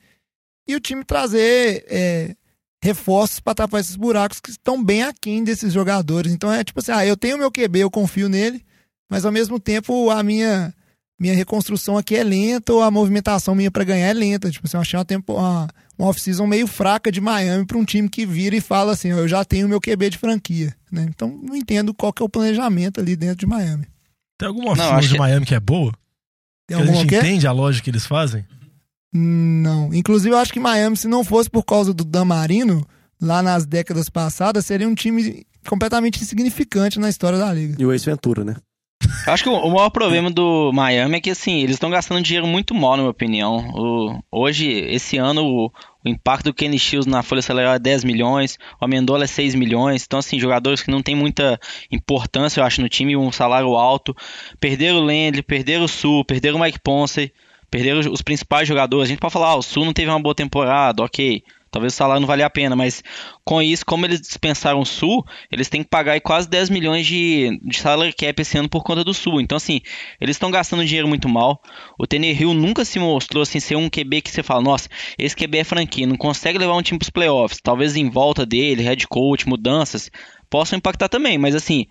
e o time trazer é, reforços para tapar esses buracos que estão bem aquém desses jogadores. Então é tipo assim, ah, eu tenho meu QB, eu confio nele, mas ao mesmo tempo a minha minha reconstrução aqui é lenta ou a movimentação minha pra ganhar é lenta. Tipo assim, eu achei uma, tempo, uma, uma off-season meio fraca de Miami pra um time que vira e fala assim, ó, eu já tenho meu QB de franquia, né? Então não entendo qual que é o planejamento ali dentro de Miami. Tem alguma oficina acho de Miami que é boa? Tem que a alguma gente quê? entende a lógica que eles fazem? Não. Inclusive, eu acho que Miami, se não fosse por causa do Dan Marino, lá nas décadas passadas, seria um time completamente insignificante na história da liga. E o Ace Ventura, né? Eu Acho que o maior problema do Miami é que, assim, eles estão gastando dinheiro muito mal, na minha opinião. O- hoje, esse ano, o, o impacto do Kenny Shields na folha salarial é 10 milhões, o Amendola é 6 milhões. Então, assim, jogadores que não tem muita importância, eu acho, no time, um salário alto. Perderam o Landry, perderam o Sul, perderam o Mike Ponce, perderam os principais jogadores. A gente pode falar, ah, o Sul não teve uma boa temporada, ok. Talvez o salário não valha a pena, mas com isso, como eles dispensaram o Sul, eles têm que pagar quase 10 milhões de, de salary cap esse ano por conta do Sul. Então, assim, eles estão gastando dinheiro muito mal. O Hill nunca se mostrou assim, ser um QB que você fala, nossa, esse QB é franquia, não consegue levar um time para os playoffs. Talvez em volta dele, head coach, mudanças, possam impactar também, mas assim,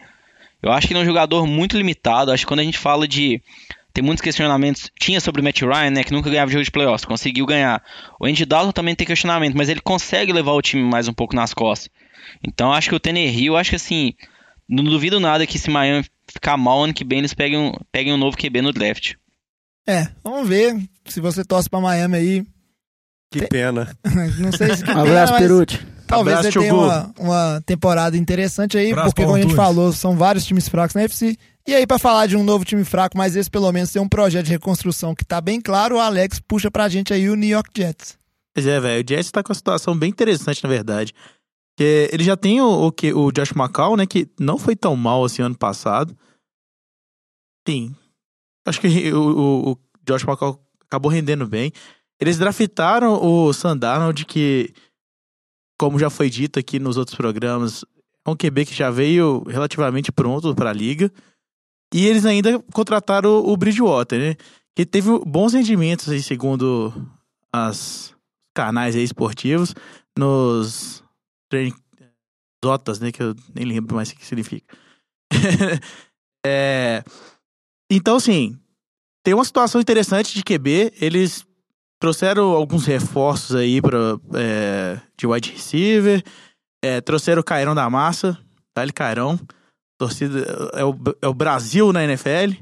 eu acho que ele é um jogador muito limitado. Acho que quando a gente fala de. Tem muitos questionamentos. Tinha sobre o Matt Ryan, né? Que nunca ganhava jogo de playoffs. Conseguiu ganhar. O Andy Dalton também tem questionamento, mas ele consegue levar o time mais um pouco nas costas. Então acho que o Hill, acho que assim. Não duvido nada que se Miami ficar mal ano que vem, eles peguem um, peguem um novo QB no draft. É, vamos ver se você torce pra Miami aí. Que pena. Não sei se que Um pena, abraço, mas Perucci. Talvez Abraço, você tenha uma, uma temporada interessante aí, Abraço, porque como a gente falou, são vários times fracos na FC. E aí, pra falar de um novo time fraco, mas esse pelo menos tem um projeto de reconstrução que tá bem claro, o Alex puxa pra gente aí o New York Jets. Pois é, velho. O Jets tá com uma situação bem interessante, na verdade. Porque ele já tem o, o, que, o Josh McCown, né? Que não foi tão mal assim ano passado. Sim. Acho que o, o, Josh McCown acabou rendendo bem. Eles draftaram o Sandarnold, que, como já foi dito aqui nos outros programas, é um QB que já veio relativamente pronto pra liga. E eles ainda contrataram o, Bridgewater, né? Que teve bons rendimentos aí, segundo as canais aí esportivos, nos training Zotas, né? Que eu nem lembro mais o que significa. É, Então, assim, tem uma situação interessante de QB. Eles trouxeram alguns reforços aí pra, é, de wide receiver. É, trouxeram o Cairão da Massa. Dá-lhe Cairão. Torcida é o, é o Brasil na NFL.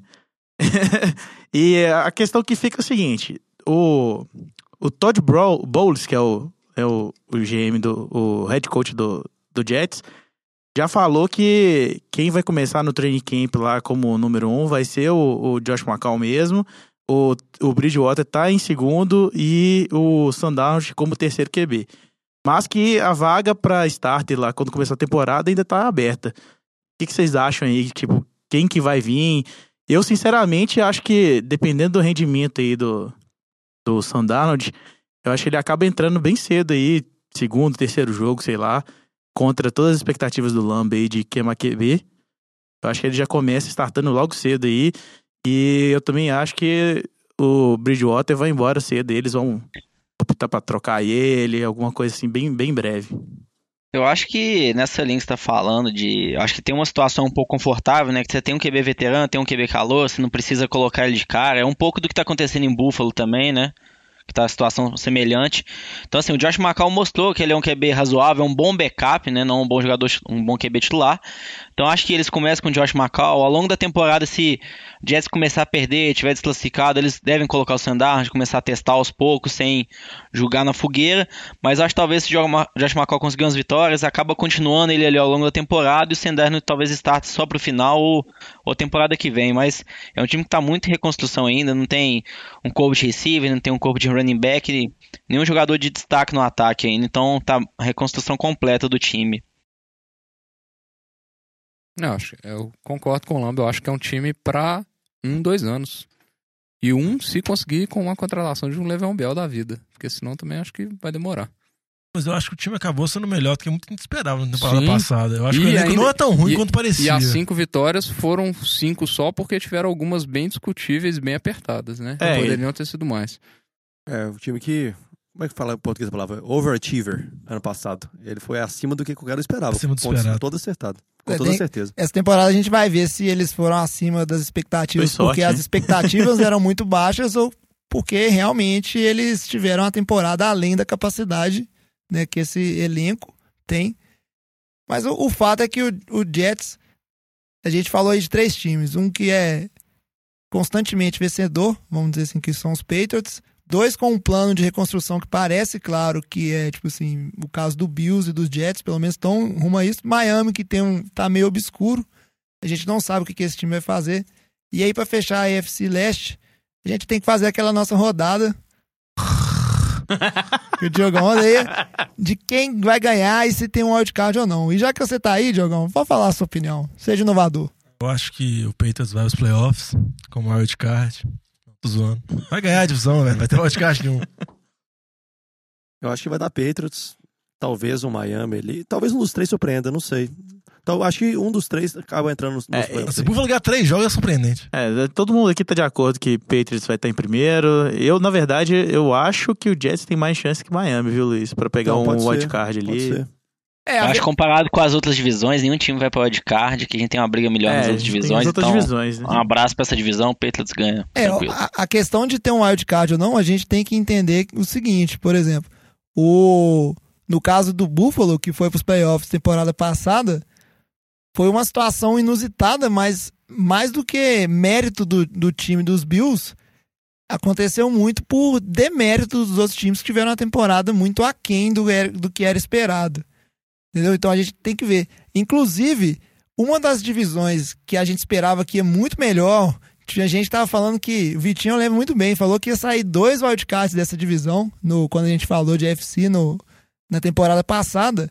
e a questão que fica é o seguinte: o, o Todd Bowles, que é o, é o, o GM, do, o head coach do, do Jets, já falou que quem vai começar no training camp lá como número um vai ser o, o Josh McCown mesmo. O, o Bridgewater tá em segundo e o Sanders como terceiro QB. Mas que a vaga pra starter lá, quando começar a temporada, ainda tá aberta. O que, que vocês acham aí? Tipo, quem que vai vir? Eu, sinceramente, acho que, dependendo do rendimento aí do, do Sandarnold, eu acho que ele acaba entrando bem cedo aí, segundo, terceiro jogo, sei lá, contra todas as expectativas do Lamba aí de queimar QB. Eu acho que ele já começa startando logo cedo aí. E eu também acho que o Bridgewater vai embora cedo. Eles vão optar pra trocar ele, alguma coisa assim, bem, bem breve. Eu acho que nessa linha que você tá falando de. Acho que tem uma situação um pouco confortável, né? Que você tem um QB veterano, tem um QB calor, você não precisa colocar ele de cara. É um pouco do que tá acontecendo em Buffalo também, né? Que tá a situação semelhante. Então, assim, o Josh McCown mostrou que ele é um QB razoável, é um bom backup, né? Não um bom jogador, um bom QB titular. Então, acho que eles começam com o Josh McCown. Ao longo da temporada, se o Jets começar a perder, tiver desclassificado, eles devem colocar o Sandar, começar a testar aos poucos, sem julgar na fogueira. Mas acho que talvez se o Josh McCown conseguir umas vitórias, acaba continuando ele ali ao longo da temporada e o Sandar talvez starte só pro final ou, ou temporada que vem. Mas é um time que tá muito em reconstrução ainda, não tem um corpo de receiver, não tem um corpo de running back, nenhum jogador de destaque no ataque ainda. Então tá a reconstrução completa do time. Não, acho, eu concordo com o Lamba. Eu acho que é um time pra um, dois anos. E um, se conseguir com uma contratação de um Le'Veon Bell da vida. Porque senão também acho que vai demorar. Mas eu acho que o time acabou sendo melhor do que muito esperava na temporada Sim. passada. Eu acho E que o elenco ainda- não é tão ruim e- quanto parecia. E as cinco vitórias foram cinco só porque tiveram algumas bem discutíveis, bem apertadas, né? É, Poderiam ter sido mais. É, o time que Como é que fala em português a palavra? Overachiever, ano passado. Ele foi acima do que qualquer um esperava. Acima do esperado. Todo acertado. Com É, toda tem- certeza. Essa temporada a gente vai ver se eles foram acima das expectativas sorte, porque as né? expectativas eram muito baixas ou porque realmente eles tiveram uma temporada além da capacidade né, que esse elenco tem. Mas o, o fato é que o, o Jets, a gente falou aí de três times. Um que é constantemente vencedor, vamos dizer assim, que são os Patriots. Dois com um plano de reconstrução que parece claro que é, tipo assim, o caso do Bills e dos Jets, pelo menos estão rumo a isso. Miami, que tem um, tá meio obscuro. A gente não sabe o que, que esse time vai fazer. E aí, pra fechar a AFC Leste, a gente tem que fazer aquela nossa rodada. que o Diogão odeia. De quem vai ganhar e se tem um wildcard ou não. E já que você tá aí, Diogão, pode falar a sua opinião. Seja inovador. Eu acho que o Patriots vai aos playoffs com o wildcard. Tô zoando. Vai ganhar a divisão, velho. Vai ter wildcard nenhum. Eu acho que vai dar Patriots, talvez o Miami ali. Talvez um dos três surpreenda, não sei. Então, acho que um dos três acaba entrando nos, nos É, playoffs Se Buffalo ganhar três jogos é surpreendente. É, todo mundo aqui tá de acordo que Patriots vai estar em primeiro. Eu, na verdade, eu acho que o Jets tem mais chance que Miami, viu, Luiz? Pra pegar Não, um pode wildcard Pode ali. ser. É, Eu a acho que comparado com as outras divisões, nenhum time vai pra wildcard, que a gente tem uma briga melhor É, nas a outras divisões. as outras então, divisões, né? um abraço pra essa divisão, o Patriots ganha. É, a, a questão de ter um wildcard ou não, a gente tem que entender o seguinte, por exemplo, o no caso do Buffalo, que foi pros playoffs temporada passada, foi uma situação inusitada, mas mais do que mérito do, do time dos Bills, aconteceu muito por demérito dos outros times que tiveram uma temporada muito aquém do, er- do que era esperado. Entendeu? Então a gente tem que ver. Inclusive, uma das divisões que a gente esperava que ia muito melhor, tinha gente que tava falando que o Vitinho lembra muito bem, falou que ia sair dois wildcards dessa divisão no quando a gente falou de AFC no, na temporada passada,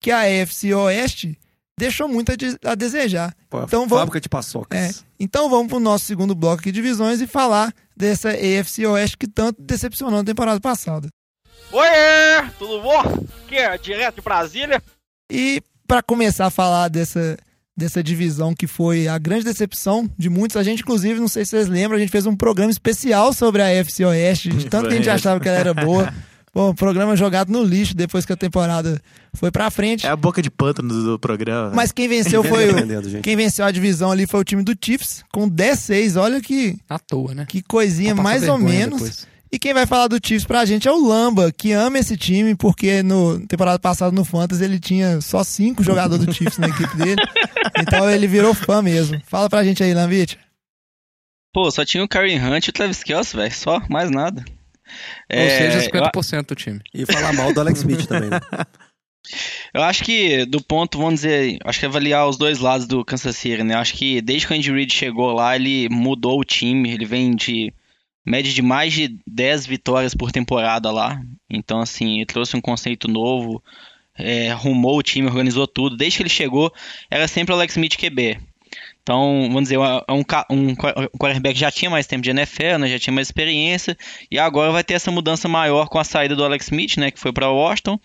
que a AFC Oeste deixou muito a, de- a desejar. Pô, Então vamos- Fábrica de paçocas. É. Então vamos pro nosso segundo bloco aqui de divisões e falar dessa AFC Oeste que tanto decepcionou na temporada passada. Oiê, tudo bom? Aqui é direto de Brasília. E para começar a falar dessa, dessa divisão que foi a grande decepção de muitos, a gente, inclusive, não sei se vocês lembram, a gente fez um programa especial sobre a AFC Oeste, de tanto que a gente achava que ela era boa. Um programa jogado no lixo depois que a temporada foi pra frente. É a boca de pântano do, programa. Mas quem venceu foi o, quem venceu a divisão ali foi o time do Chiefs com 10-6. Olha que, À toa, né? que coisinha mais ou menos. depois. E quem vai falar do Chiefs pra gente é o Lamba, que ama esse time, porque no temporada passada no Fantasy ele tinha só cinco jogadores do Chiefs na equipe dele. Então ele virou fã mesmo. Fala pra gente aí, Lambit. Pô, só tinha o Karen Hunt e o Travis Kelce, velho. Só, mais nada. Ou É, seja, eu- 50% do time. E falar mal do Alex Smith também, né? Eu acho que, do ponto, vamos dizer, acho que avaliar os dois lados do Kansas City, né? Acho que desde que o Andy Reid chegou lá, ele mudou o time. Ele vem de média de mais de 10 vitórias por temporada lá. Então, assim, ele trouxe um conceito novo, é, arrumou o time, organizou tudo. Desde que ele chegou, era sempre o Alex Smith QB. Então, vamos dizer, é um, um um quarterback já tinha mais tempo de NFL, né, já tinha mais experiência, e agora vai ter essa mudança maior com a saída do Alex Smith, né, que foi para Washington,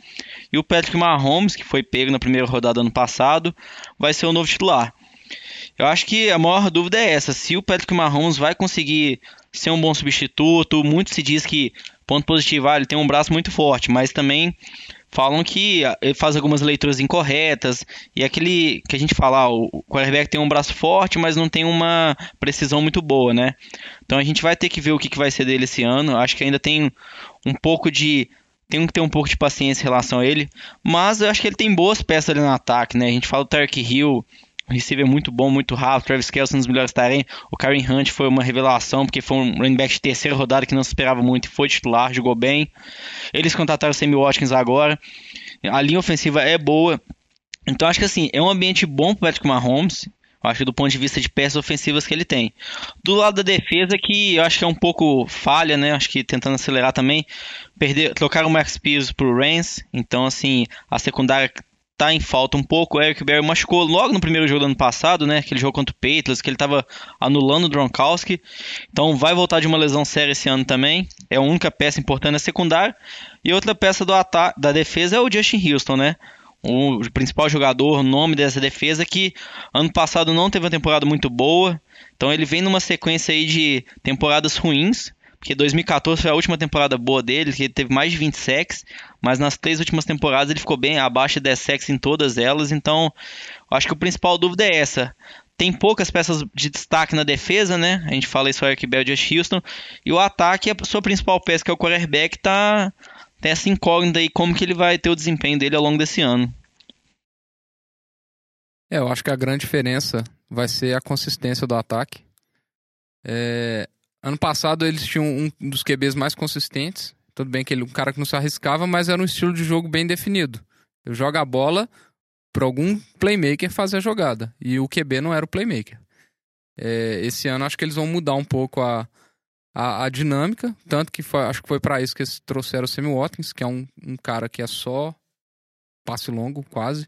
e o Patrick Mahomes, que foi pego na primeira rodada ano passado, vai ser o novo titular. Eu acho que a maior dúvida é essa, se o Patrick Mahomes vai conseguir ser um bom substituto, muito se diz que, ponto positivo, ah, ele tem um braço muito forte, mas também falam que ah, ele faz algumas leituras incorretas e aquele que a gente fala, ah, o quarterback tem um braço forte, mas não tem uma precisão muito boa, né? Então a gente vai ter que ver o que, que vai ser dele esse ano. Acho que ainda tem um pouco de tem que ter um pouco de paciência em relação a ele, mas eu acho que ele tem boas peças ali no ataque, né? A gente fala do Tarek Hill, receiver muito bom, muito rápido, Travis Kelce um dos melhores tarem. O Karen Hunt foi uma revelação, porque foi um running back de terceira rodada que não se esperava muito e foi titular, jogou bem. Eles contrataram o Sammy Watkins agora. A linha ofensiva é boa. Então acho que assim, é um ambiente bom para Patrick Mahomes. Acho que do ponto de vista de peças ofensivas que ele tem. Do lado da defesa, que eu acho que é um pouco falha, né? Acho que tentando acelerar também. Perder, trocaram o Max Pierce pro Reigns. Então, assim, a secundária tá em falta um pouco. O Eric Berry machucou logo no primeiro jogo do ano passado, né? Aquele jogo contra o Patriots, que ele tava anulando o Gronkowski. Então vai voltar de uma lesão séria esse ano também. É a única peça importante na secundária. E outra peça do ataque, da defesa é o Justin Houston, né? O principal jogador, o nome dessa defesa que ano passado não teve uma temporada muito boa. Então ele vem numa sequência aí de temporadas ruins. Porque 2014 foi a última temporada boa dele, que ele teve mais de 20 sacks, mas nas três últimas temporadas ele ficou bem abaixo de 10 sacks em todas elas, então acho que a principal dúvida é essa. Tem poucas peças de destaque na defesa, né? A gente fala isso Eric Bell de Houston. E o ataque, a sua principal peça, que é o quarterback, tá tem essa incógnita aí, como que ele vai ter o desempenho dele ao longo desse ano. É, eu acho que a grande diferença vai ser a consistência do ataque. É, ano passado eles tinham um dos QBs mais consistentes. Tudo bem que ele é um cara que não se arriscava, mas era um estilo de jogo bem definido. Eu jogo a bola para algum playmaker fazer a jogada. E o QB não era o playmaker. É, esse ano acho que eles vão mudar um pouco a, a, a dinâmica. Tanto que foi, acho que foi para isso que eles trouxeram o Sammy Watkins, que é um, um cara que é só passe longo, quase.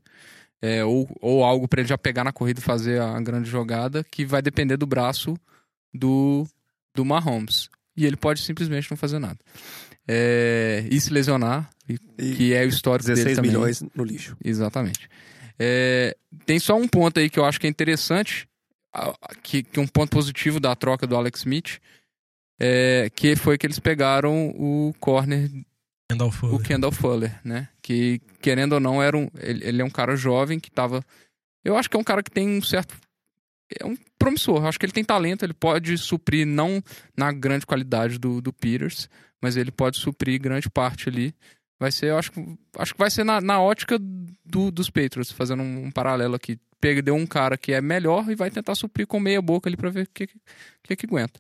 É, ou, ou algo para ele já pegar na corrida e fazer a grande jogada, que vai depender do braço do, do Mahomes. E ele pode simplesmente não fazer nada. É, e se lesionar, e, E que é o histórico 16 dele também. milhões no lixo. Exatamente. É, tem só um ponto aí que eu acho que é interessante, que, que um ponto positivo da troca do Alex Smith, é, que foi que eles pegaram o corner, Kendall Fuller. o Kendall Fuller, né? Que, querendo ou não, era um, ele, ele é um cara jovem que tava... Eu acho que é um cara que tem um certo... É um promissor. Eu acho que ele tem talento, ele pode suprir, não na grande qualidade do, do Peters, mas ele pode suprir grande parte ali. Vai ser, eu acho, que- acho que vai ser na, na ótica do- dos Patriots, fazendo um, um paralelo aqui. Perdeu um cara que é melhor e vai tentar suprir com meia boca ali pra ver o que, que, que aguenta.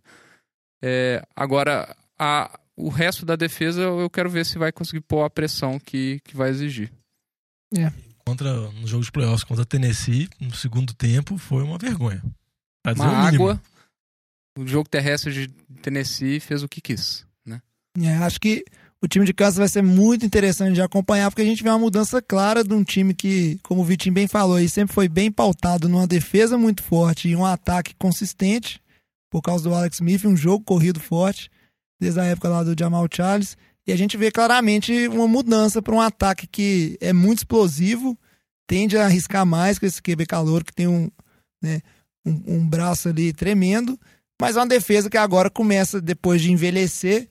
É, agora, a, o resto da defesa eu quero ver se vai conseguir pôr a pressão que, que vai exigir. Contra, no jogo de playoffs contra Tennessee, no segundo tempo, foi uma vergonha. Pra dizer Uma o água, o jogo terrestre de Tennessee fez o que quis? É, acho que o time de Kansas vai ser muito interessante de acompanhar, porque a gente vê uma mudança clara de um time que, como o Vitinho bem falou, aí, sempre foi bem pautado numa defesa muito forte e um ataque consistente, por causa do Alex Smith, um jogo corrido forte, desde a época lá do Jamal Charles. E a gente vê claramente uma mudança para um ataque que é muito explosivo, tende a arriscar mais com esse QB calor, que tem um, né, um, um braço ali tremendo, mas é uma defesa que agora começa, depois de envelhecer,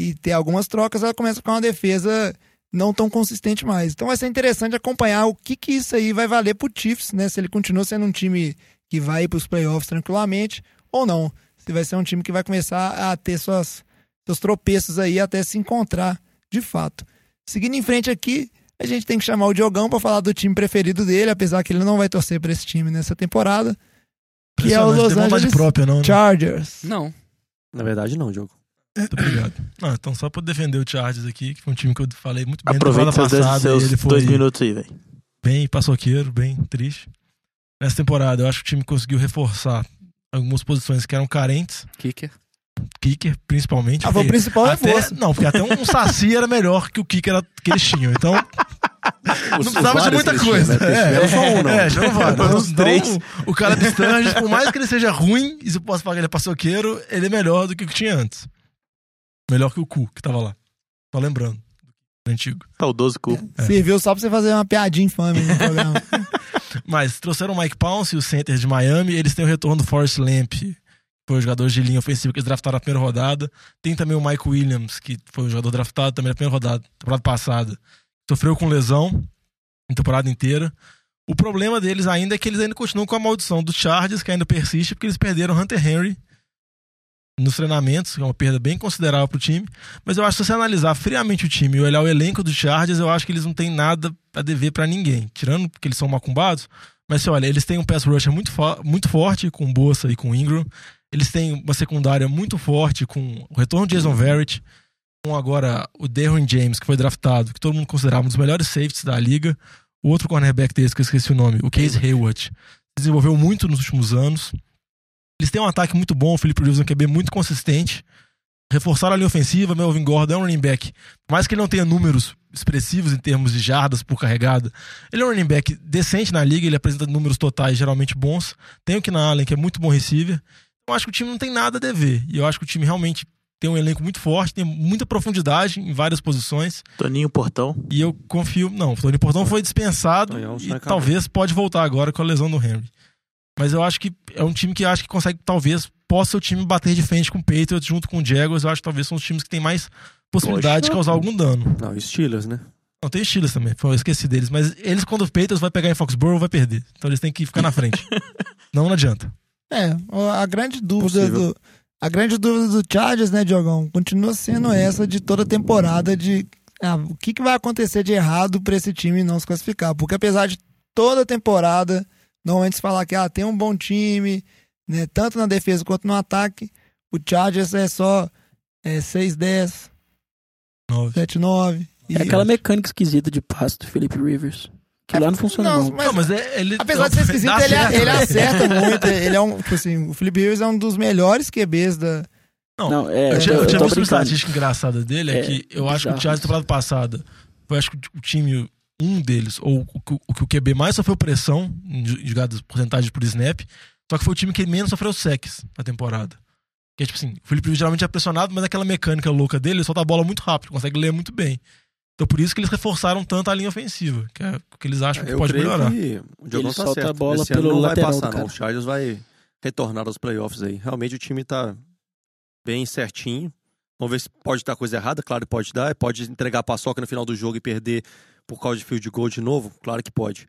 e ter algumas trocas, ela começa a ficar uma defesa não tão consistente mais. Então vai ser interessante acompanhar o que, que isso aí vai valer pro Chiefs, né? Se ele continua sendo um time que vai para os playoffs tranquilamente ou não. Se vai ser um time que vai começar a ter suas, seus tropeços aí até se encontrar de fato. Seguindo em frente aqui, a gente tem que chamar o Diogão para falar do time preferido dele, apesar que ele não vai torcer para esse time nessa temporada, que é o Los Angeles própria, não, né? Chargers. Não. Na verdade, não, Diogo. Muito obrigado. Não, então, só pra defender o Chargers aqui, que foi um time que eu falei muito bem Aproveita seus, passada. e seus ele foi dois minutos aí, velho. bem paçoqueiro, bem triste. Nessa temporada, eu acho que o time conseguiu reforçar algumas posições que eram carentes. Kicker. Kicker, principalmente. Ah, foi o principal até, reforço. Não, porque até um Saci era melhor que o Kicker era- que eles tinham. Então, não precisava de muita coisa. É, Era só um, não. é, já não vale. Foram os Então, três. o cara do Sturges, por mais que ele seja ruim, e se eu posso falar que ele é paçoqueiro, ele é melhor do que o que tinha antes. Melhor que o Cu, que tava lá. Só lembrando. Do antigo. Saudoso cu. Serviu só pra você fazer uma piadinha infame no programa. Mas trouxeram o Mike Pounce, o center de Miami. Eles têm o retorno do Forrest Lamp, que foi o jogador de linha ofensiva que eles draftaram na primeira rodada. Tem também o Mike Williams, que foi o jogador draftado também na primeira rodada, temporada passada. Sofreu com lesão em temporada inteira. O problema deles ainda é que eles ainda continuam com a maldição dos Chargers, que ainda persiste, porque eles perderam Hunter Henry nos treinamentos, que é uma perda bem considerável pro time. Mas eu acho que se você analisar friamente o time e olhar o elenco dos Chargers, eu acho que eles não têm nada a dever pra ninguém. Tirando porque eles são macumbados. Mas se olha, eles têm um pass rusher muito, fo- muito forte com Bossa e com Ingram. Eles têm uma secundária muito forte com o retorno de Jason Verrett. Com agora o Derwin James, que foi draftado, que todo mundo considerava um dos melhores safeties da liga. O outro cornerback deles, que eu esqueci o nome, o Case Hayward. Desenvolveu muito nos últimos anos. Eles têm um ataque muito bom, o Felipe Rivers é um QB muito consistente. Reforçaram a linha ofensiva, Melvin Gordon é um running back. Por mais que ele não tenha números expressivos em termos de jardas por carregada, ele é um running back decente na liga, ele apresenta números totais geralmente bons. Tem o Keenan Allen, que é muito bom receiver. Eu acho que o time não tem nada a dever. E eu acho que o time realmente tem um elenco muito forte, tem muita profundidade em várias posições. Toninho Portão. E eu confio. Não, o Tony Portão foi dispensado e talvez pode voltar agora com a lesão do Henry. Mas eu acho que é um time que acho que consegue, talvez, possa o time bater de frente com o Patriots junto com o Jaguars. Eu acho que talvez são os times que têm mais possibilidade de causar algum dano. Não, Steelers, né? Não, tem Steelers também, eu esqueci deles. Mas eles, quando o Patriots vai pegar em Foxborough, vai perder. Então eles têm que ficar na frente. não, não adianta. É, a grande dúvida Possível. do. A grande dúvida do Chargers, né, Diogão? Continua sendo essa de toda a temporada de ah, o que, que vai acontecer de errado pra esse time não se classificar. Porque apesar de toda a temporada, normalmente se falar que ah, tem um bom time, né, tanto na defesa quanto no ataque, o Chargers é só é, 6-10, Nove. 7-9. e- É aquela mecânica esquisita de passe do Felipe Rivers. Que lá não funciona Não, não. mas- Não, mas é, ele. Apesar de ser esquisito, ele, certo, ele né? acerta muito. Ele é um, tipo assim, o Felipe Rivers é um dos melhores QBs da. Não, Não, é, eu tinha, eu eu tinha visto uma estatística engraçada dele, é, É, que eu acho que o bizarro Chargers, temporada passada, foi acho que o time, um deles, ou o, que o- QB mais sofreu pressão, em ju- jogadas, porcentagem por snap, só que foi o time que menos sofreu sacks na temporada. Que é tipo assim, o Felipe Rivers geralmente é pressionado, mas aquela mecânica louca dele, ele solta a bola muito rápido, consegue ler muito bem. Então por isso que eles reforçaram tanto a linha ofensiva, que é o que eles acham que Eu pode melhorar. que o Diogão Ele tá solta certo. a bola Esse ano pelo não vai lateral do passar, não. O Chargers vai retornar aos playoffs aí. Realmente o time tá bem certinho. Vamos ver se pode dar coisa errada. Claro que pode dar. Pode entregar a paçoca no final do jogo e perder por causa de field goal de novo. Claro que pode.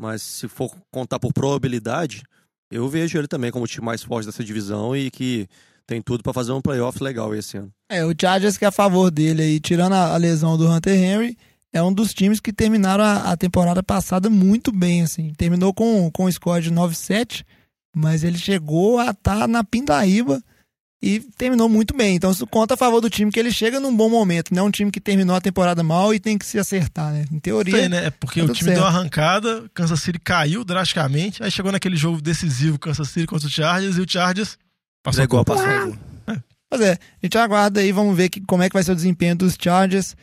Mas se for contar por probabilidade, eu vejo ele também como o time mais forte dessa divisão e que tem tudo pra fazer um playoff legal esse ano. É, o Chargers que é a favor dele aí, tirando a, lesão do Hunter Henry, é um dos times que terminaram a, a temporada passada muito bem, assim. Terminou com, com o score de 9-7, mas ele chegou a estar na pindaíba e terminou muito bem. Então isso conta a favor do time que ele chega num bom momento, não é um time que terminou a temporada mal e tem que se acertar, né? Em teoria. Tem, né? É porque tá o time deu certo. uma arrancada, Kansas City caiu drasticamente, aí chegou naquele jogo decisivo Kansas City contra o Chargers e o Chargers passou a Copa. paçoca. Pois é, a gente aguarda aí, vamos ver que, como é que vai ser o desempenho dos Chargers.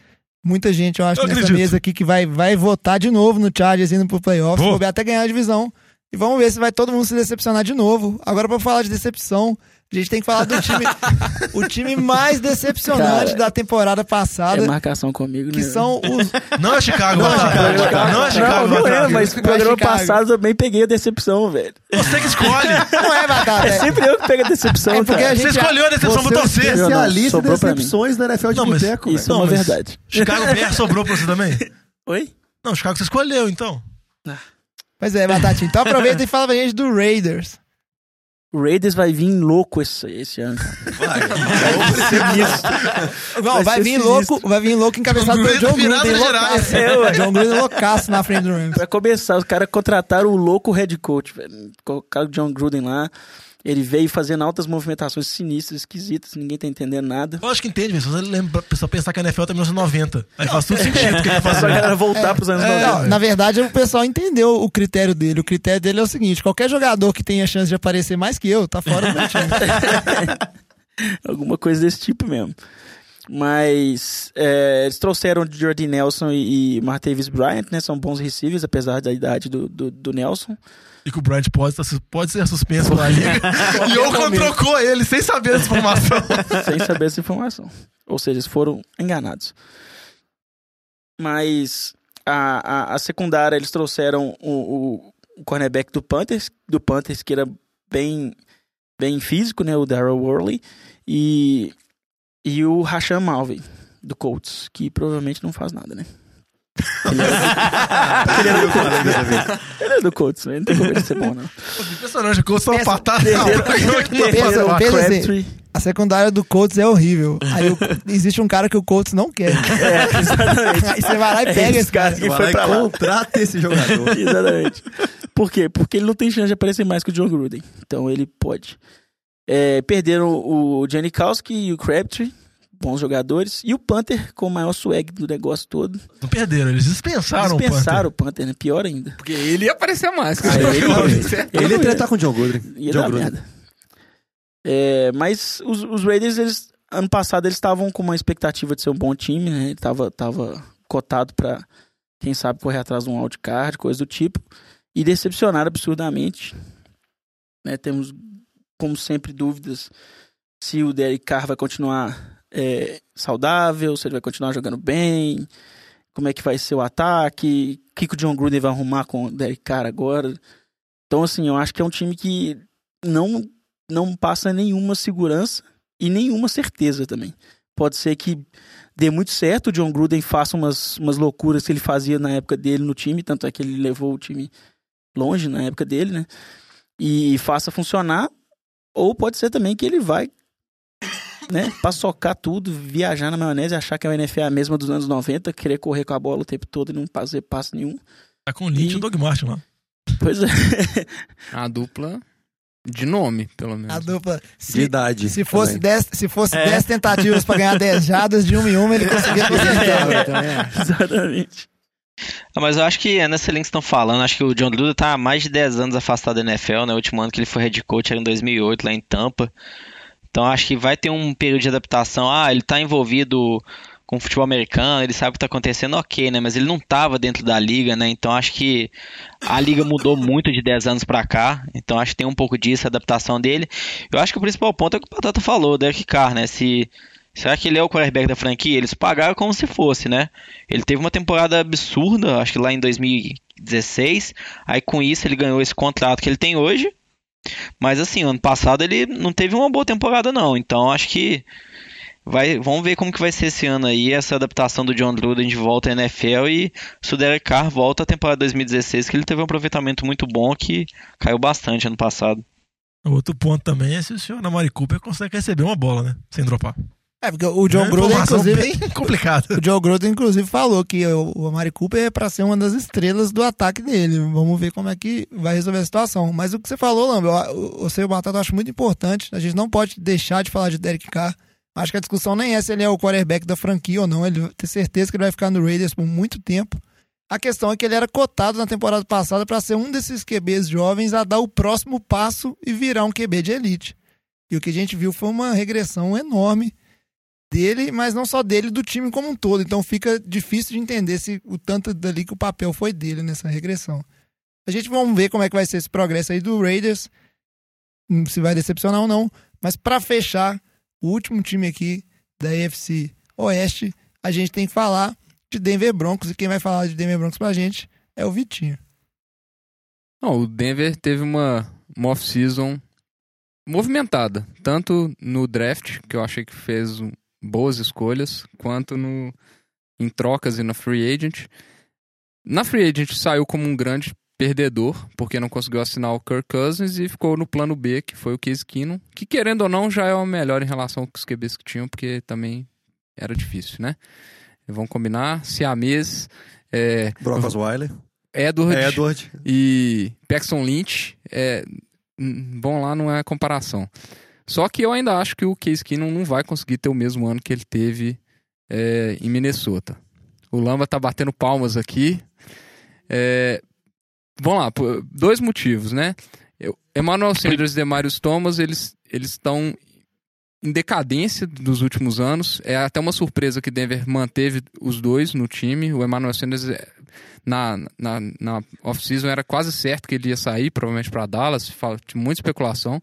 Muita gente, eu acho, Eu nessa acredito. mesa aqui que vai, vai votar de novo no Chargers indo pro vou até ganhar a divisão. E vamos ver se vai todo mundo se decepcionar de novo. Agora, pra falar de decepção, a gente tem que falar do time, o time mais decepcionante Cara, da temporada passada, É marcação comigo, que né? são os. Não é Chicago, Não é Batata. Chicago. Não é Chicago, Não, não é, mas Vai programa Chicago. passado eu também peguei a decepção, velho. Você que escolhe. Não é, Batata. É É, sempre eu que pego a decepção, É porque a gente- Você escolheu a decepção Você é o torcer. especialista em sobrou pra mim. decepções da NFL de Não, mas boteco, Isso é Não, uma mas- verdade. Chicago Bears sobrou pra você também? Oi? Não, Chicago você escolheu, então. Pois é, Batatinha. Então aproveita e fala pra gente do Raiders. O Raiders vai vir louco esse, esse ano. Não, Vai vai, ser vir sinistro. louco, vai vir louco encabeçado John pelo John Gruden loucaço. É. John Gruden loucaço na frente do Rams. Pra começar, os caras contrataram o louco head coach, velho. Colocaram o John Gruden lá. Ele veio fazendo altas movimentações sinistras, esquisitas, ninguém tá entendendo nada. Eu acho que entende. Se você lembra, a pessoa pensar que a NFL tá em 1990. Aí faz tudo sentido o que ele tá Só a galera voltar pros anos É, 90. Não, na verdade, o pessoal entendeu o critério dele. O critério dele é o seguinte: qualquer jogador que tenha chance de aparecer mais que eu, tá fora do meu time. Alguma coisa desse tipo mesmo. Mas é, eles trouxeram o Jordi Nelson e, e Martavis Bryant, né? São bons receivers, apesar da idade do, do, do Nelson. E que o Bryant pode, tá- pode ser suspenso pela liga. e Ocon trocou ele sem saber dessa informação. sem saber essa informação. Ou seja, eles foram enganados. Mas a, a, a secundária, eles trouxeram o, o, cornerback do Panthers, do Panthers que era bem, bem físico, né? O Darrell Worley. E, e o Rasham Malvey, do Colts, que provavelmente não faz nada, né? Ele era do Colts. Ele é do Colts, né? Não tem como ele ser bom, não. Impressionante, o Colts só uma Pensa- patada. Perderam- o assim, Crabtree. A secundária do Colts é horrível. Aí o- existe um cara que o Colts não quer. É, exatamente. Aí você vai lá e É pega esse esse cara. que foi pra lá. contrata esse jogador. Exatamente. Por quê? Porque ele não tem chance de aparecer mais que o John Gruden. Então ele pode. É, perderam o Janikowski e o Crabtree, bons jogadores. E o Panther com o maior swag do negócio todo. Não perderam, eles dispensaram, Dispensaram o o Panther, né? Pior ainda. Porque ele ia aparecer mais. Ah, ele- Gruden. Ele ia tretar com o John Gruden. Ia John dar Gruden. merda. É, mas os, os Raiders, eles, ano passado, eles estavam com uma expectativa de ser um bom time, né? Ele tava, tava cotado pra, quem sabe, correr atrás de um wildcard, coisa do tipo. E decepcionaram absurdamente. Né? Temos, como sempre, dúvidas se o Derek Carr vai continuar é, saudável, se ele vai continuar jogando bem, como é que vai ser o ataque, o que, que o John Gruden vai arrumar com o Derek Carr agora. Então, assim, eu acho que é um time que não, não passa nenhuma segurança e nenhuma certeza também. Pode ser que dê muito certo, o John Gruden faça umas, umas loucuras que ele fazia na época dele no time, tanto é que ele levou o time longe na época dele, né? E faça funcionar, ou pode ser também que ele vai, né, paçocar tudo, viajar na maionese, achar que a NFL é a mesma dos anos 90, querer correr com a bola o tempo todo e não fazer passe nenhum. Tá com o Lynch e o Doug Martin lá. Pois é. A dupla de nome, pelo menos. A dupla. De Se, idade. se fosse também. 10 se fosse É. 10 tentativas pra ganhar 10 jadas de uma em uma, ele conseguia consertar. também acho. Exatamente. Ah, Mas eu acho que é nessa linha que estão falando, acho que o John Gruden tá há mais de 10 anos afastado da NFL, né? O último ano que ele foi head coach era em 2008, lá em Tampa. Então acho que vai ter um período de adaptação. Ah, ele tá envolvido com o futebol americano, ele sabe o que tá acontecendo, ok, né? Mas ele não tava dentro da liga, né? Então acho que a liga mudou muito de 10 anos pra cá. Então acho que tem um pouco disso, a adaptação dele. Eu acho que o principal ponto é o que o Patata falou, Derek Carr, né? Se Será que ele é o quarterback da franquia? Eles pagaram como se fosse, né? Ele teve uma temporada absurda, acho que lá em 2016. Aí com isso ele ganhou esse contrato que ele tem hoje. Mas assim, ano passado ele não teve uma boa temporada não. Então acho que vai, vamos ver como que vai ser esse ano aí essa adaptação do John Gruden de volta à NFL e se o Derek Carr volta à temporada 2016 que ele teve um aproveitamento muito bom que caiu bastante ano passado. Outro ponto também é se o senhor Amari Cooper consegue receber uma bola, né? Sem dropar. É, porque o John É inclusive, bem complicada. o John Gruden, inclusive, falou que o, Amari Cooper é pra ser uma das estrelas do ataque dele. Vamos ver como é que vai resolver a situação. Mas o que você falou, você e o Batata eu acho muito importante. A gente não pode deixar de falar de Derek Carr. Acho que a discussão nem é se ele é o quarterback da franquia ou não. Ele tem certeza que ele vai ficar no Raiders por muito tempo. A questão é que ele era cotado na temporada passada para ser um desses QBs jovens a dar o próximo passo e virar um QB de elite. E o que a gente viu foi uma regressão enorme dele, mas não só dele, do time como um todo. Então fica difícil de entender se o tanto dali que o papel foi dele nessa regressão. A gente vamos ver como é que vai ser esse progresso aí do Raiders, hum, se vai decepcionar ou não. Mas para fechar, o último time aqui da AFC Oeste, a gente tem que falar de Denver Broncos. E quem vai falar de Denver Broncos pra gente é o Vitinho. Não, o Denver teve uma, uma off-season movimentada, tanto no draft, que eu achei que fez um- boas escolhas, quanto no em trocas e na free agent. Na free agent saiu como um grande perdedor, porque não conseguiu assinar o Kirk Cousins e ficou no plano B, que foi o Case Keenum, que querendo ou não já é o melhor em relação aos QBs que tinham, porque também era difícil, né? Vamos combinar, Siamês, é, Brock Osweiler. Edward, É, Edward. e Paxton Lynch, é, bom lá não é comparação. Só que eu ainda acho que o Case Keenum não vai conseguir ter o mesmo ano que ele teve é, em Minnesota. O Lamba tá batendo palmas aqui. É, vamos lá, dois motivos, né? Eu, Emmanuel Sanders e Demarius Thomas, eles estão em decadência dos últimos anos. É até uma surpresa que Denver manteve os dois no time. O Emmanuel Sanders é, na, na, na off-season era quase certo que ele ia sair, provavelmente para Dallas, tinha muita especulação.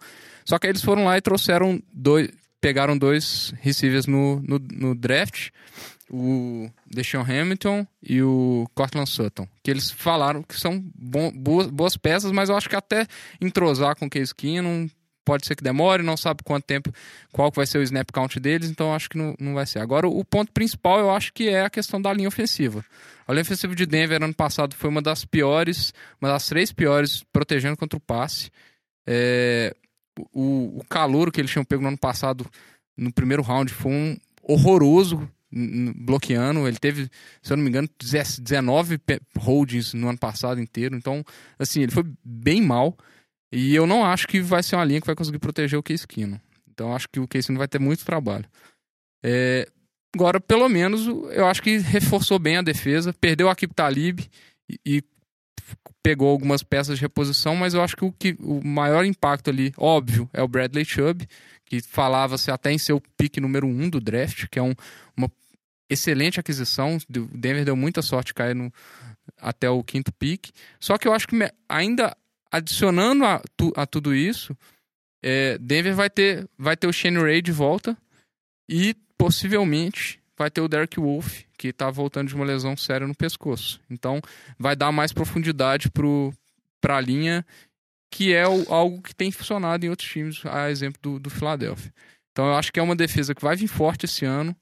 Só que aí eles foram lá e trouxeram dois, pegaram dois receivers no, no, no draft, o Deshaun Hamilton e o Cortland Sutton, que eles falaram que são bom- boas, boas peças, mas eu acho que até entrosar com o Case Keenum pode ser que demore, não sabe quanto tempo, qual vai ser o snap count deles, então acho que não, não vai ser. Agora, o ponto principal eu acho que é a questão da linha ofensiva. A linha ofensiva de Denver ano passado foi uma das piores, uma das três piores protegendo contra o passe. É, o, o calor que eles tinham pego no ano passado no primeiro round foi um horroroso bloqueando. Ele teve, se eu não me engano, 19 pe- holdings no ano passado inteiro. Então, assim, ele foi bem mal. E eu não acho que vai ser uma linha que vai conseguir proteger o Case. Então, acho que o Case vai ter muito trabalho. É, agora, pelo menos, o- eu acho que reforçou bem a defesa. Perdeu a Akib Talib e, e pegou algumas peças de reposição, mas eu acho que o, que o maior impacto ali, óbvio, é o Bradley Chubb, que falava-se até em ser o pique número um do draft, que é um- uma excelente aquisição. O Denver deu muita sorte cair no, até o quinto pique. Só que eu acho que ainda adicionando a, tu- a tudo isso, é, Denver vai ter, vai ter o Shane Ray de volta e possivelmente vai ter o Derek Wolf, que tá voltando de uma lesão séria no pescoço. Então vai dar mais profundidade pro, pra linha que é o- algo que tem funcionado em outros times, a exemplo do, do Philadelphia. Então eu acho que é uma defesa que vai vir forte esse ano.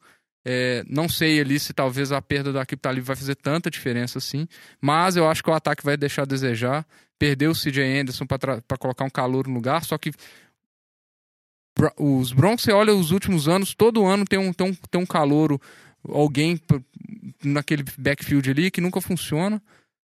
É, não sei ali se talvez a perda da Akip Talib vai fazer tanta diferença assim, mas eu acho que o ataque vai deixar a desejar. Perdeu o CJ Anderson para colocar um calor no lugar, só que os Broncos, você olha os últimos anos, todo ano tem um, tem um, tem um calouro, alguém naquele backfield ali que nunca funciona.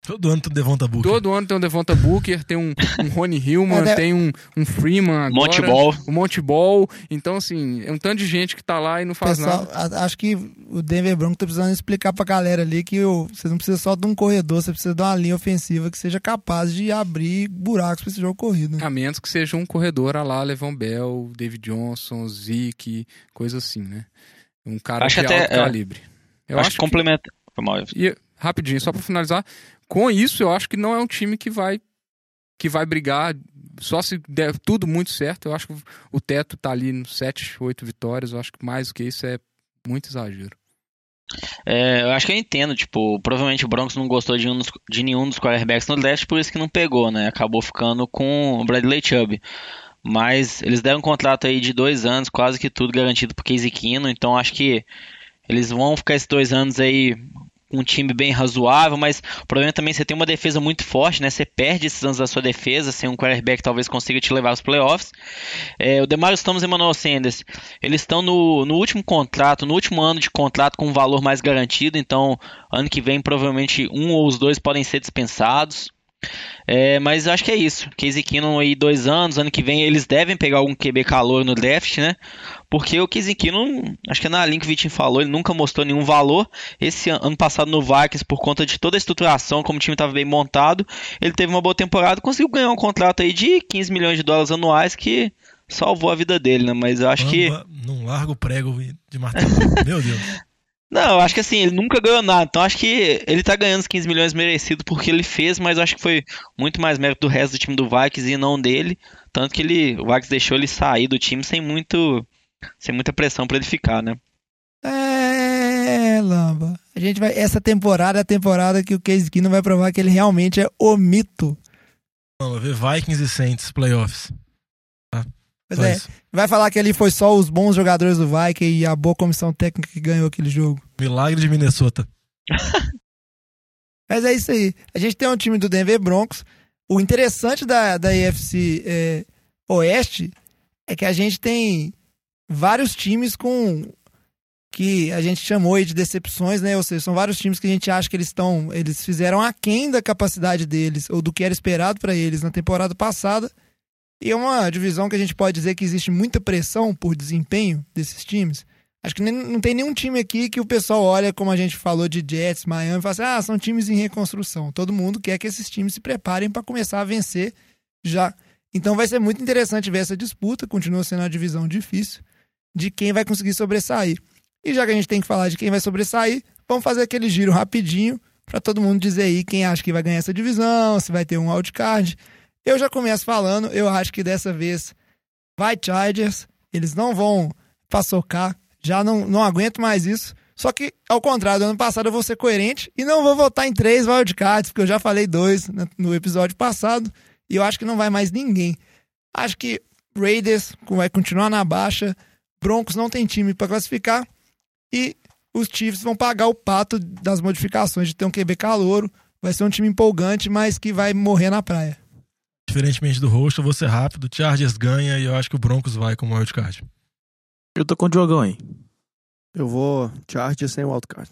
Todo ano tu Devonta Booker. Todo ano tem um Devonta Booker, tem um, um Rony Hillman, É, né? tem um, um Freeman agora. Monte Ball. O Monte Ball. Então, assim, é um tanto de gente que tá lá e não faz Pessoal, nada. a- acho que o Denver Broncos tá precisando explicar pra galera ali que o, vocês não precisam só de um corredor, você precisa de uma linha ofensiva que seja capaz de abrir buracos pra esse jogo corrido. né? A menos que seja um corredor a lá, Levon Bell, David Johnson, Zeke, coisa assim, né? Um cara Acho de que até, alto é. calibre. Eu acho, que complementa. E, rapidinho, só pra finalizar, com isso eu acho que não é um time que vai que vai brigar só se der tudo muito certo. Eu acho que o teto tá ali nos 7, 8 vitórias. Eu acho que mais do que isso é muito exagero. É, eu acho que eu entendo, tipo, provavelmente o Broncos não gostou de, um dos- de nenhum dos quarterbacks no draft, por isso que não pegou, né? Acabou ficando com o Bradley Chubb. Mas eles deram um contrato aí de dois anos, quase que tudo garantido pro Casey Keenum, então acho que eles vão ficar esses dois anos aí um time bem razoável, mas o problema também é que você tem uma defesa muito forte, né? Você perde esses anos da sua defesa, sem um quarterback talvez consiga te levar aos playoffs. É, o Demarius Thomas e o Sanders, eles estão no, no último contrato, no último ano de contrato com um valor mais garantido, então ano que vem provavelmente um ou os dois podem ser dispensados. É, mas eu acho que é isso. Casey Keenum aí dois anos, ano que vem eles devem pegar algum QB calor no draft, né? Porque o Casey Keenum, acho que na linha que o Vitinho falou, ele nunca mostrou nenhum valor. Esse an- ano passado no Vikings, por conta de toda a estruturação, como o time estava bem montado, ele teve uma boa temporada, conseguiu ganhar um contrato aí de 15 milhões de dólares anuais que salvou a vida dele, né? Mas eu acho que Bamba Num largo prego de martelo. Meu Deus. Não, eu acho que assim, ele nunca ganhou nada. Então acho que ele tá ganhando os 15 milhões merecido porque ele fez, mas acho que foi muito mais mérito do resto do time do Vikings e não dele. Tanto que ele, o Vikings deixou ele sair do time sem muito sem muita pressão pra ele ficar, né? É, Lamba. A gente vai. Essa temporada é a temporada que o Case Keenum vai provar que ele realmente é o mito. Vamos ver Vikings e Saints, playoffs. Pois é. Vai falar que ali foi só os bons jogadores do Viking e a boa comissão técnica que ganhou aquele jogo. Milagre de Minnesota. Mas é isso aí. A gente tem um time do Denver Broncos. O interessante da, da AFC é, Oeste é que a gente tem vários times com que a gente chamou aí de decepções, né? Ou seja, são vários times que a gente acha que eles estão, eles fizeram aquém da capacidade deles ou do que era esperado para eles na temporada passada. E é uma divisão que a gente pode dizer que existe muita pressão por desempenho desses times. Acho que nem- não tem nenhum time aqui que o pessoal olha, como a gente falou de Jets, Miami, e fala assim: ah, são times em reconstrução. Todo mundo quer que esses times se preparem para começar a vencer já. Então vai ser muito interessante ver essa disputa, continua sendo uma divisão difícil, de quem vai conseguir sobressair. E já que a gente tem que falar de quem vai sobressair, vamos fazer aquele giro rapidinho para todo mundo dizer aí quem acha que vai ganhar essa divisão, se vai ter um wildcard. Eu já começo falando, eu acho que dessa vez vai Chargers, eles não vão paçocar, já não, não aguento mais isso. Só que, ao contrário do ano passado, eu vou ser coerente e não vou votar em três wildcards, porque eu já falei dois no- episódio passado, e eu acho que não vai mais ninguém. Acho que Raiders vai continuar na baixa, Broncos não tem time para classificar, e os Chiefs vão pagar o pato das modificações de ter um QB calouro. Vai ser um time empolgante, mas que vai morrer na praia. Diferentemente do host, eu vou ser rápido. Chargers ganha e eu acho que o Broncos vai como wildcard. Eu tô com o Diogão aí. Eu vou Chargers sem wildcard.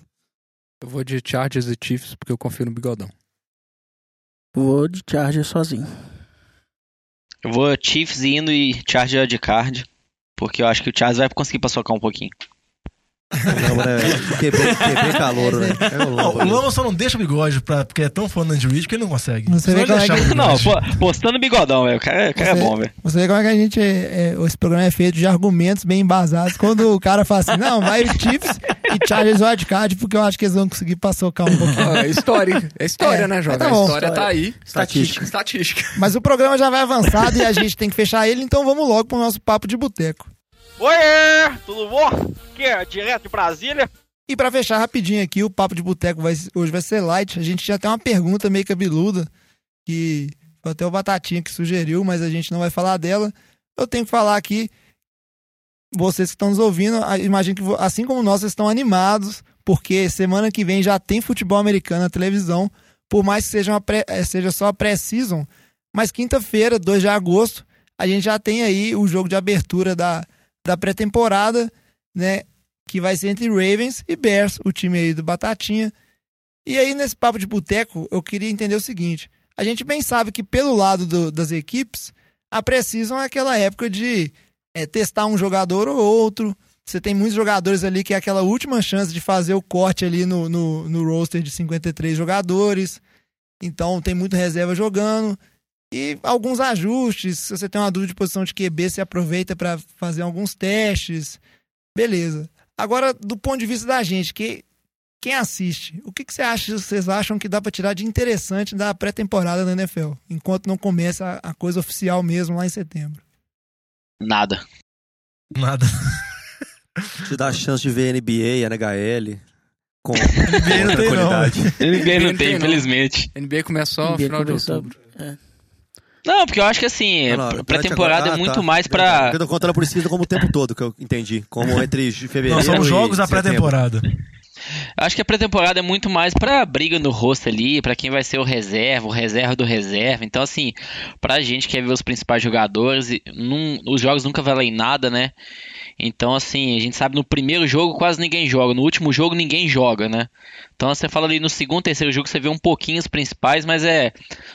Eu vou de Chargers e Chiefs porque eu confio no Bigodão. Vou de Charger sozinho. Eu vou Chiefs indo e Charger de card, porque eu acho que o Chargers vai conseguir paçocar um pouquinho. Não, né? Quebrei, quebrei calor, né? É o Não? Lama só não deixa o bigode pra, porque é tão fã do Andy Reid que ele não consegue. Você vê ele como é que-. Não, pô, postando bigodão, velho. O cara, o cara é Você- bom, velho. Você vê como é que a gente. É, é, esse programa é feito de argumentos bem embasados. Quando o cara fala assim, não, vai o Chiefs e Chargers wildcard, porque eu acho que eles vão conseguir passocar um pouquinho. É história, é história, É, né, jovem? tá bom. a história tá aí. Estatística. Estatística. Mas o programa já vai avançado e a gente tem que fechar ele, então vamos logo pro nosso papo de boteco. Oi, tudo bom? Aqui é direto de Brasília. E pra fechar rapidinho aqui, o papo de boteco vai, hoje vai ser light. A gente tinha até uma pergunta meio cabeluda que Foi até o Batatinha que sugeriu, mas a gente não vai falar dela. Eu tenho que falar aqui, vocês que estão nos ouvindo, imagino que assim como nós, vocês estão animados, porque semana que vem já tem futebol americano na televisão, por mais que seja, pré- eh, seja só a pré-season, mas quinta-feira, 2 de agosto, a gente já tem aí o jogo de abertura da, da pré-temporada, né? Que vai ser entre Ravens e Bears, o time aí do Batatinha. E aí, nesse papo de boteco, eu queria entender o seguinte: a gente bem sabe que pelo lado do- das equipes, a Precision é aquela época de é, testar um jogador ou outro. Você tem muitos jogadores ali que é aquela última chance de fazer o corte ali no, no, no roster de 53 jogadores. Então tem muito reserva jogando. E alguns ajustes. Se você tem uma dúvida de posição de QB, você aproveita para fazer alguns testes. Beleza. Agora, do ponto de vista da gente, que quem assiste, o que, que você acha, vocês acham que dá para tirar de interessante da pré-temporada da NFL, enquanto não começa a coisa oficial mesmo lá em setembro? Nada. Nada. Te dá a chance de ver NBA, NHL, com, NBA não tem, não. NBA não tem, infelizmente. NBA começa só no final de outubro. É. Não, porque eu acho que assim, pré-temporada é ah, muito tá. mais pra. Eu tô contando por cima como o tempo todo, que eu entendi. Como entre fevereiro Não, são os jogos da pré-temporada. Acho que a pré-temporada é muito mais pra briga no rosto ali, pra quem vai ser o reserva, o reserva do reserva. Então, assim, pra gente que quer ver os principais jogadores, e num- os jogos nunca valem nada, né? Então, assim, a gente sabe no primeiro jogo quase ninguém joga, no último jogo ninguém joga, né? Então você fala ali no segundo, terceiro jogo você vê um pouquinho os principais, mas é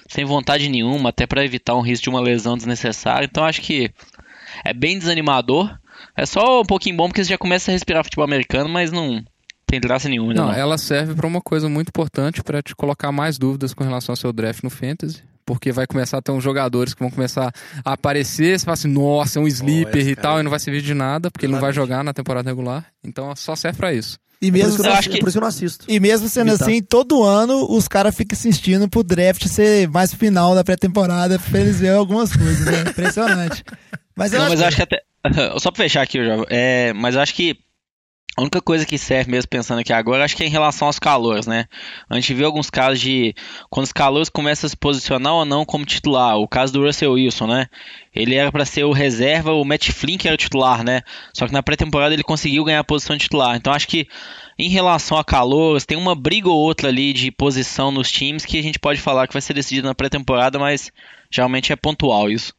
sem vontade nenhuma, até pra evitar um risco de uma lesão desnecessária. Então acho que é bem desanimador. É só um pouquinho bom porque você já começa a respirar futebol americano, mas não tem graça nenhuma, né? Não, não. ela serve pra uma coisa muito importante pra te colocar mais dúvidas com relação ao seu draft no Fantasy. Porque vai começar a ter uns jogadores que vão começar a aparecer, você fala assim, nossa, é um sleeper esse e tal, aí. e não vai servir de nada, porque ele não vai Exatamente. jogar na temporada regular. Então só serve pra isso. E Por isso, mesmo, que eu, Eu não- acho que- por isso que eu não assisto. e mesmo sendo Evitar. assim, todo ano os caras ficam insistindo pro draft ser mais final da pré-temporada pra eles verem algumas coisas, né? Impressionante. Mas eu Não, acho mas eu acho que até. Só pra fechar aqui, Jovem. É, mas eu acho que a única coisa que serve mesmo pensando aqui agora, acho que é em relação aos calores, né? A gente vê alguns casos de quando os calores começam a se posicionar ou não como titular. O caso do Russell Wilson, né? Ele era pra ser o reserva, o Matt Flynn que era o titular, né? Só que na pré-temporada ele conseguiu ganhar a posição de titular. Então acho que em relação a calores, tem uma briga ou outra ali de posição nos times que a gente pode falar que vai ser decidida na pré-temporada, mas geralmente é pontual isso.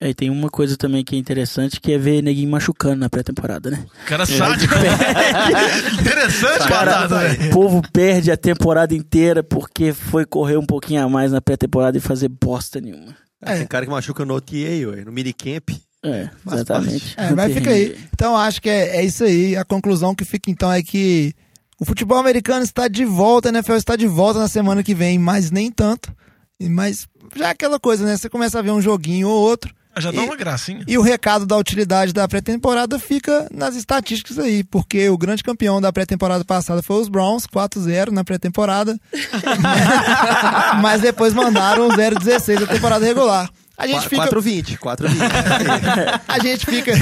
É, e tem uma coisa também que é interessante, que é ver neguinho machucando na pré-temporada, né? Cara sádico. Interessante, Cara, o povo perde a temporada inteira porque foi correr um pouquinho a mais na pré-temporada e fazer bosta nenhuma. Ah, Tem cara que machuca no OTA, ué, no minicamp. É, exatamente. É, mas fica aí. Então acho que é, é isso aí. A conclusão que fica então é que o futebol americano está de volta, a NFL está de volta na semana que vem, mas nem tanto. Mas já é aquela coisa, né? Você começa a ver um joguinho ou outro. Já dá E- uma gracinha. E o recado da utilidade da pré-temporada fica nas estatísticas aí, porque o grande campeão da pré-temporada passada foi os Browns, 4-0 na pré-temporada. Mas depois mandaram o 0-16 da temporada regular. A gente fica 4,20. 4,20. a gente fica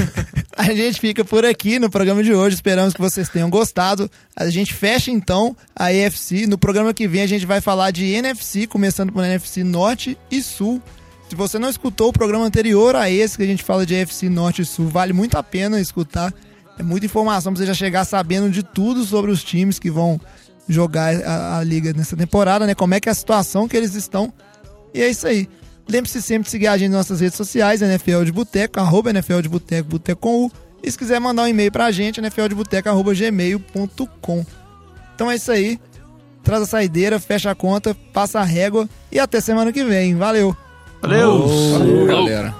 a gente fica por aqui no programa de hoje. Esperamos que vocês tenham gostado. A gente fecha então a EFC. No programa que vem a gente vai falar de NFC, começando por NFC Norte e Sul. Se você não escutou o programa anterior a esse que a gente fala de EFC Norte e Sul, vale muito a pena escutar. É muita informação pra você já chegar sabendo de tudo sobre os times que vão jogar a, a liga nessa temporada, né? Como é que é a situação que eles estão. E é isso aí. Lembre-se sempre de seguir a gente nas nossas redes sociais, NFL de Boteco, arroba NFL de Boteco, Boteco com U. E se quiser mandar um e-mail pra gente, nfldeboteco, arroba gmail.com. Então é isso aí. Traz a saideira, fecha a conta, passa a régua e até semana que vem. Valeu! Valeu! Falou, galera.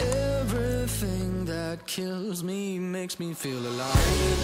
Everything that kills me makes me feel alive. I've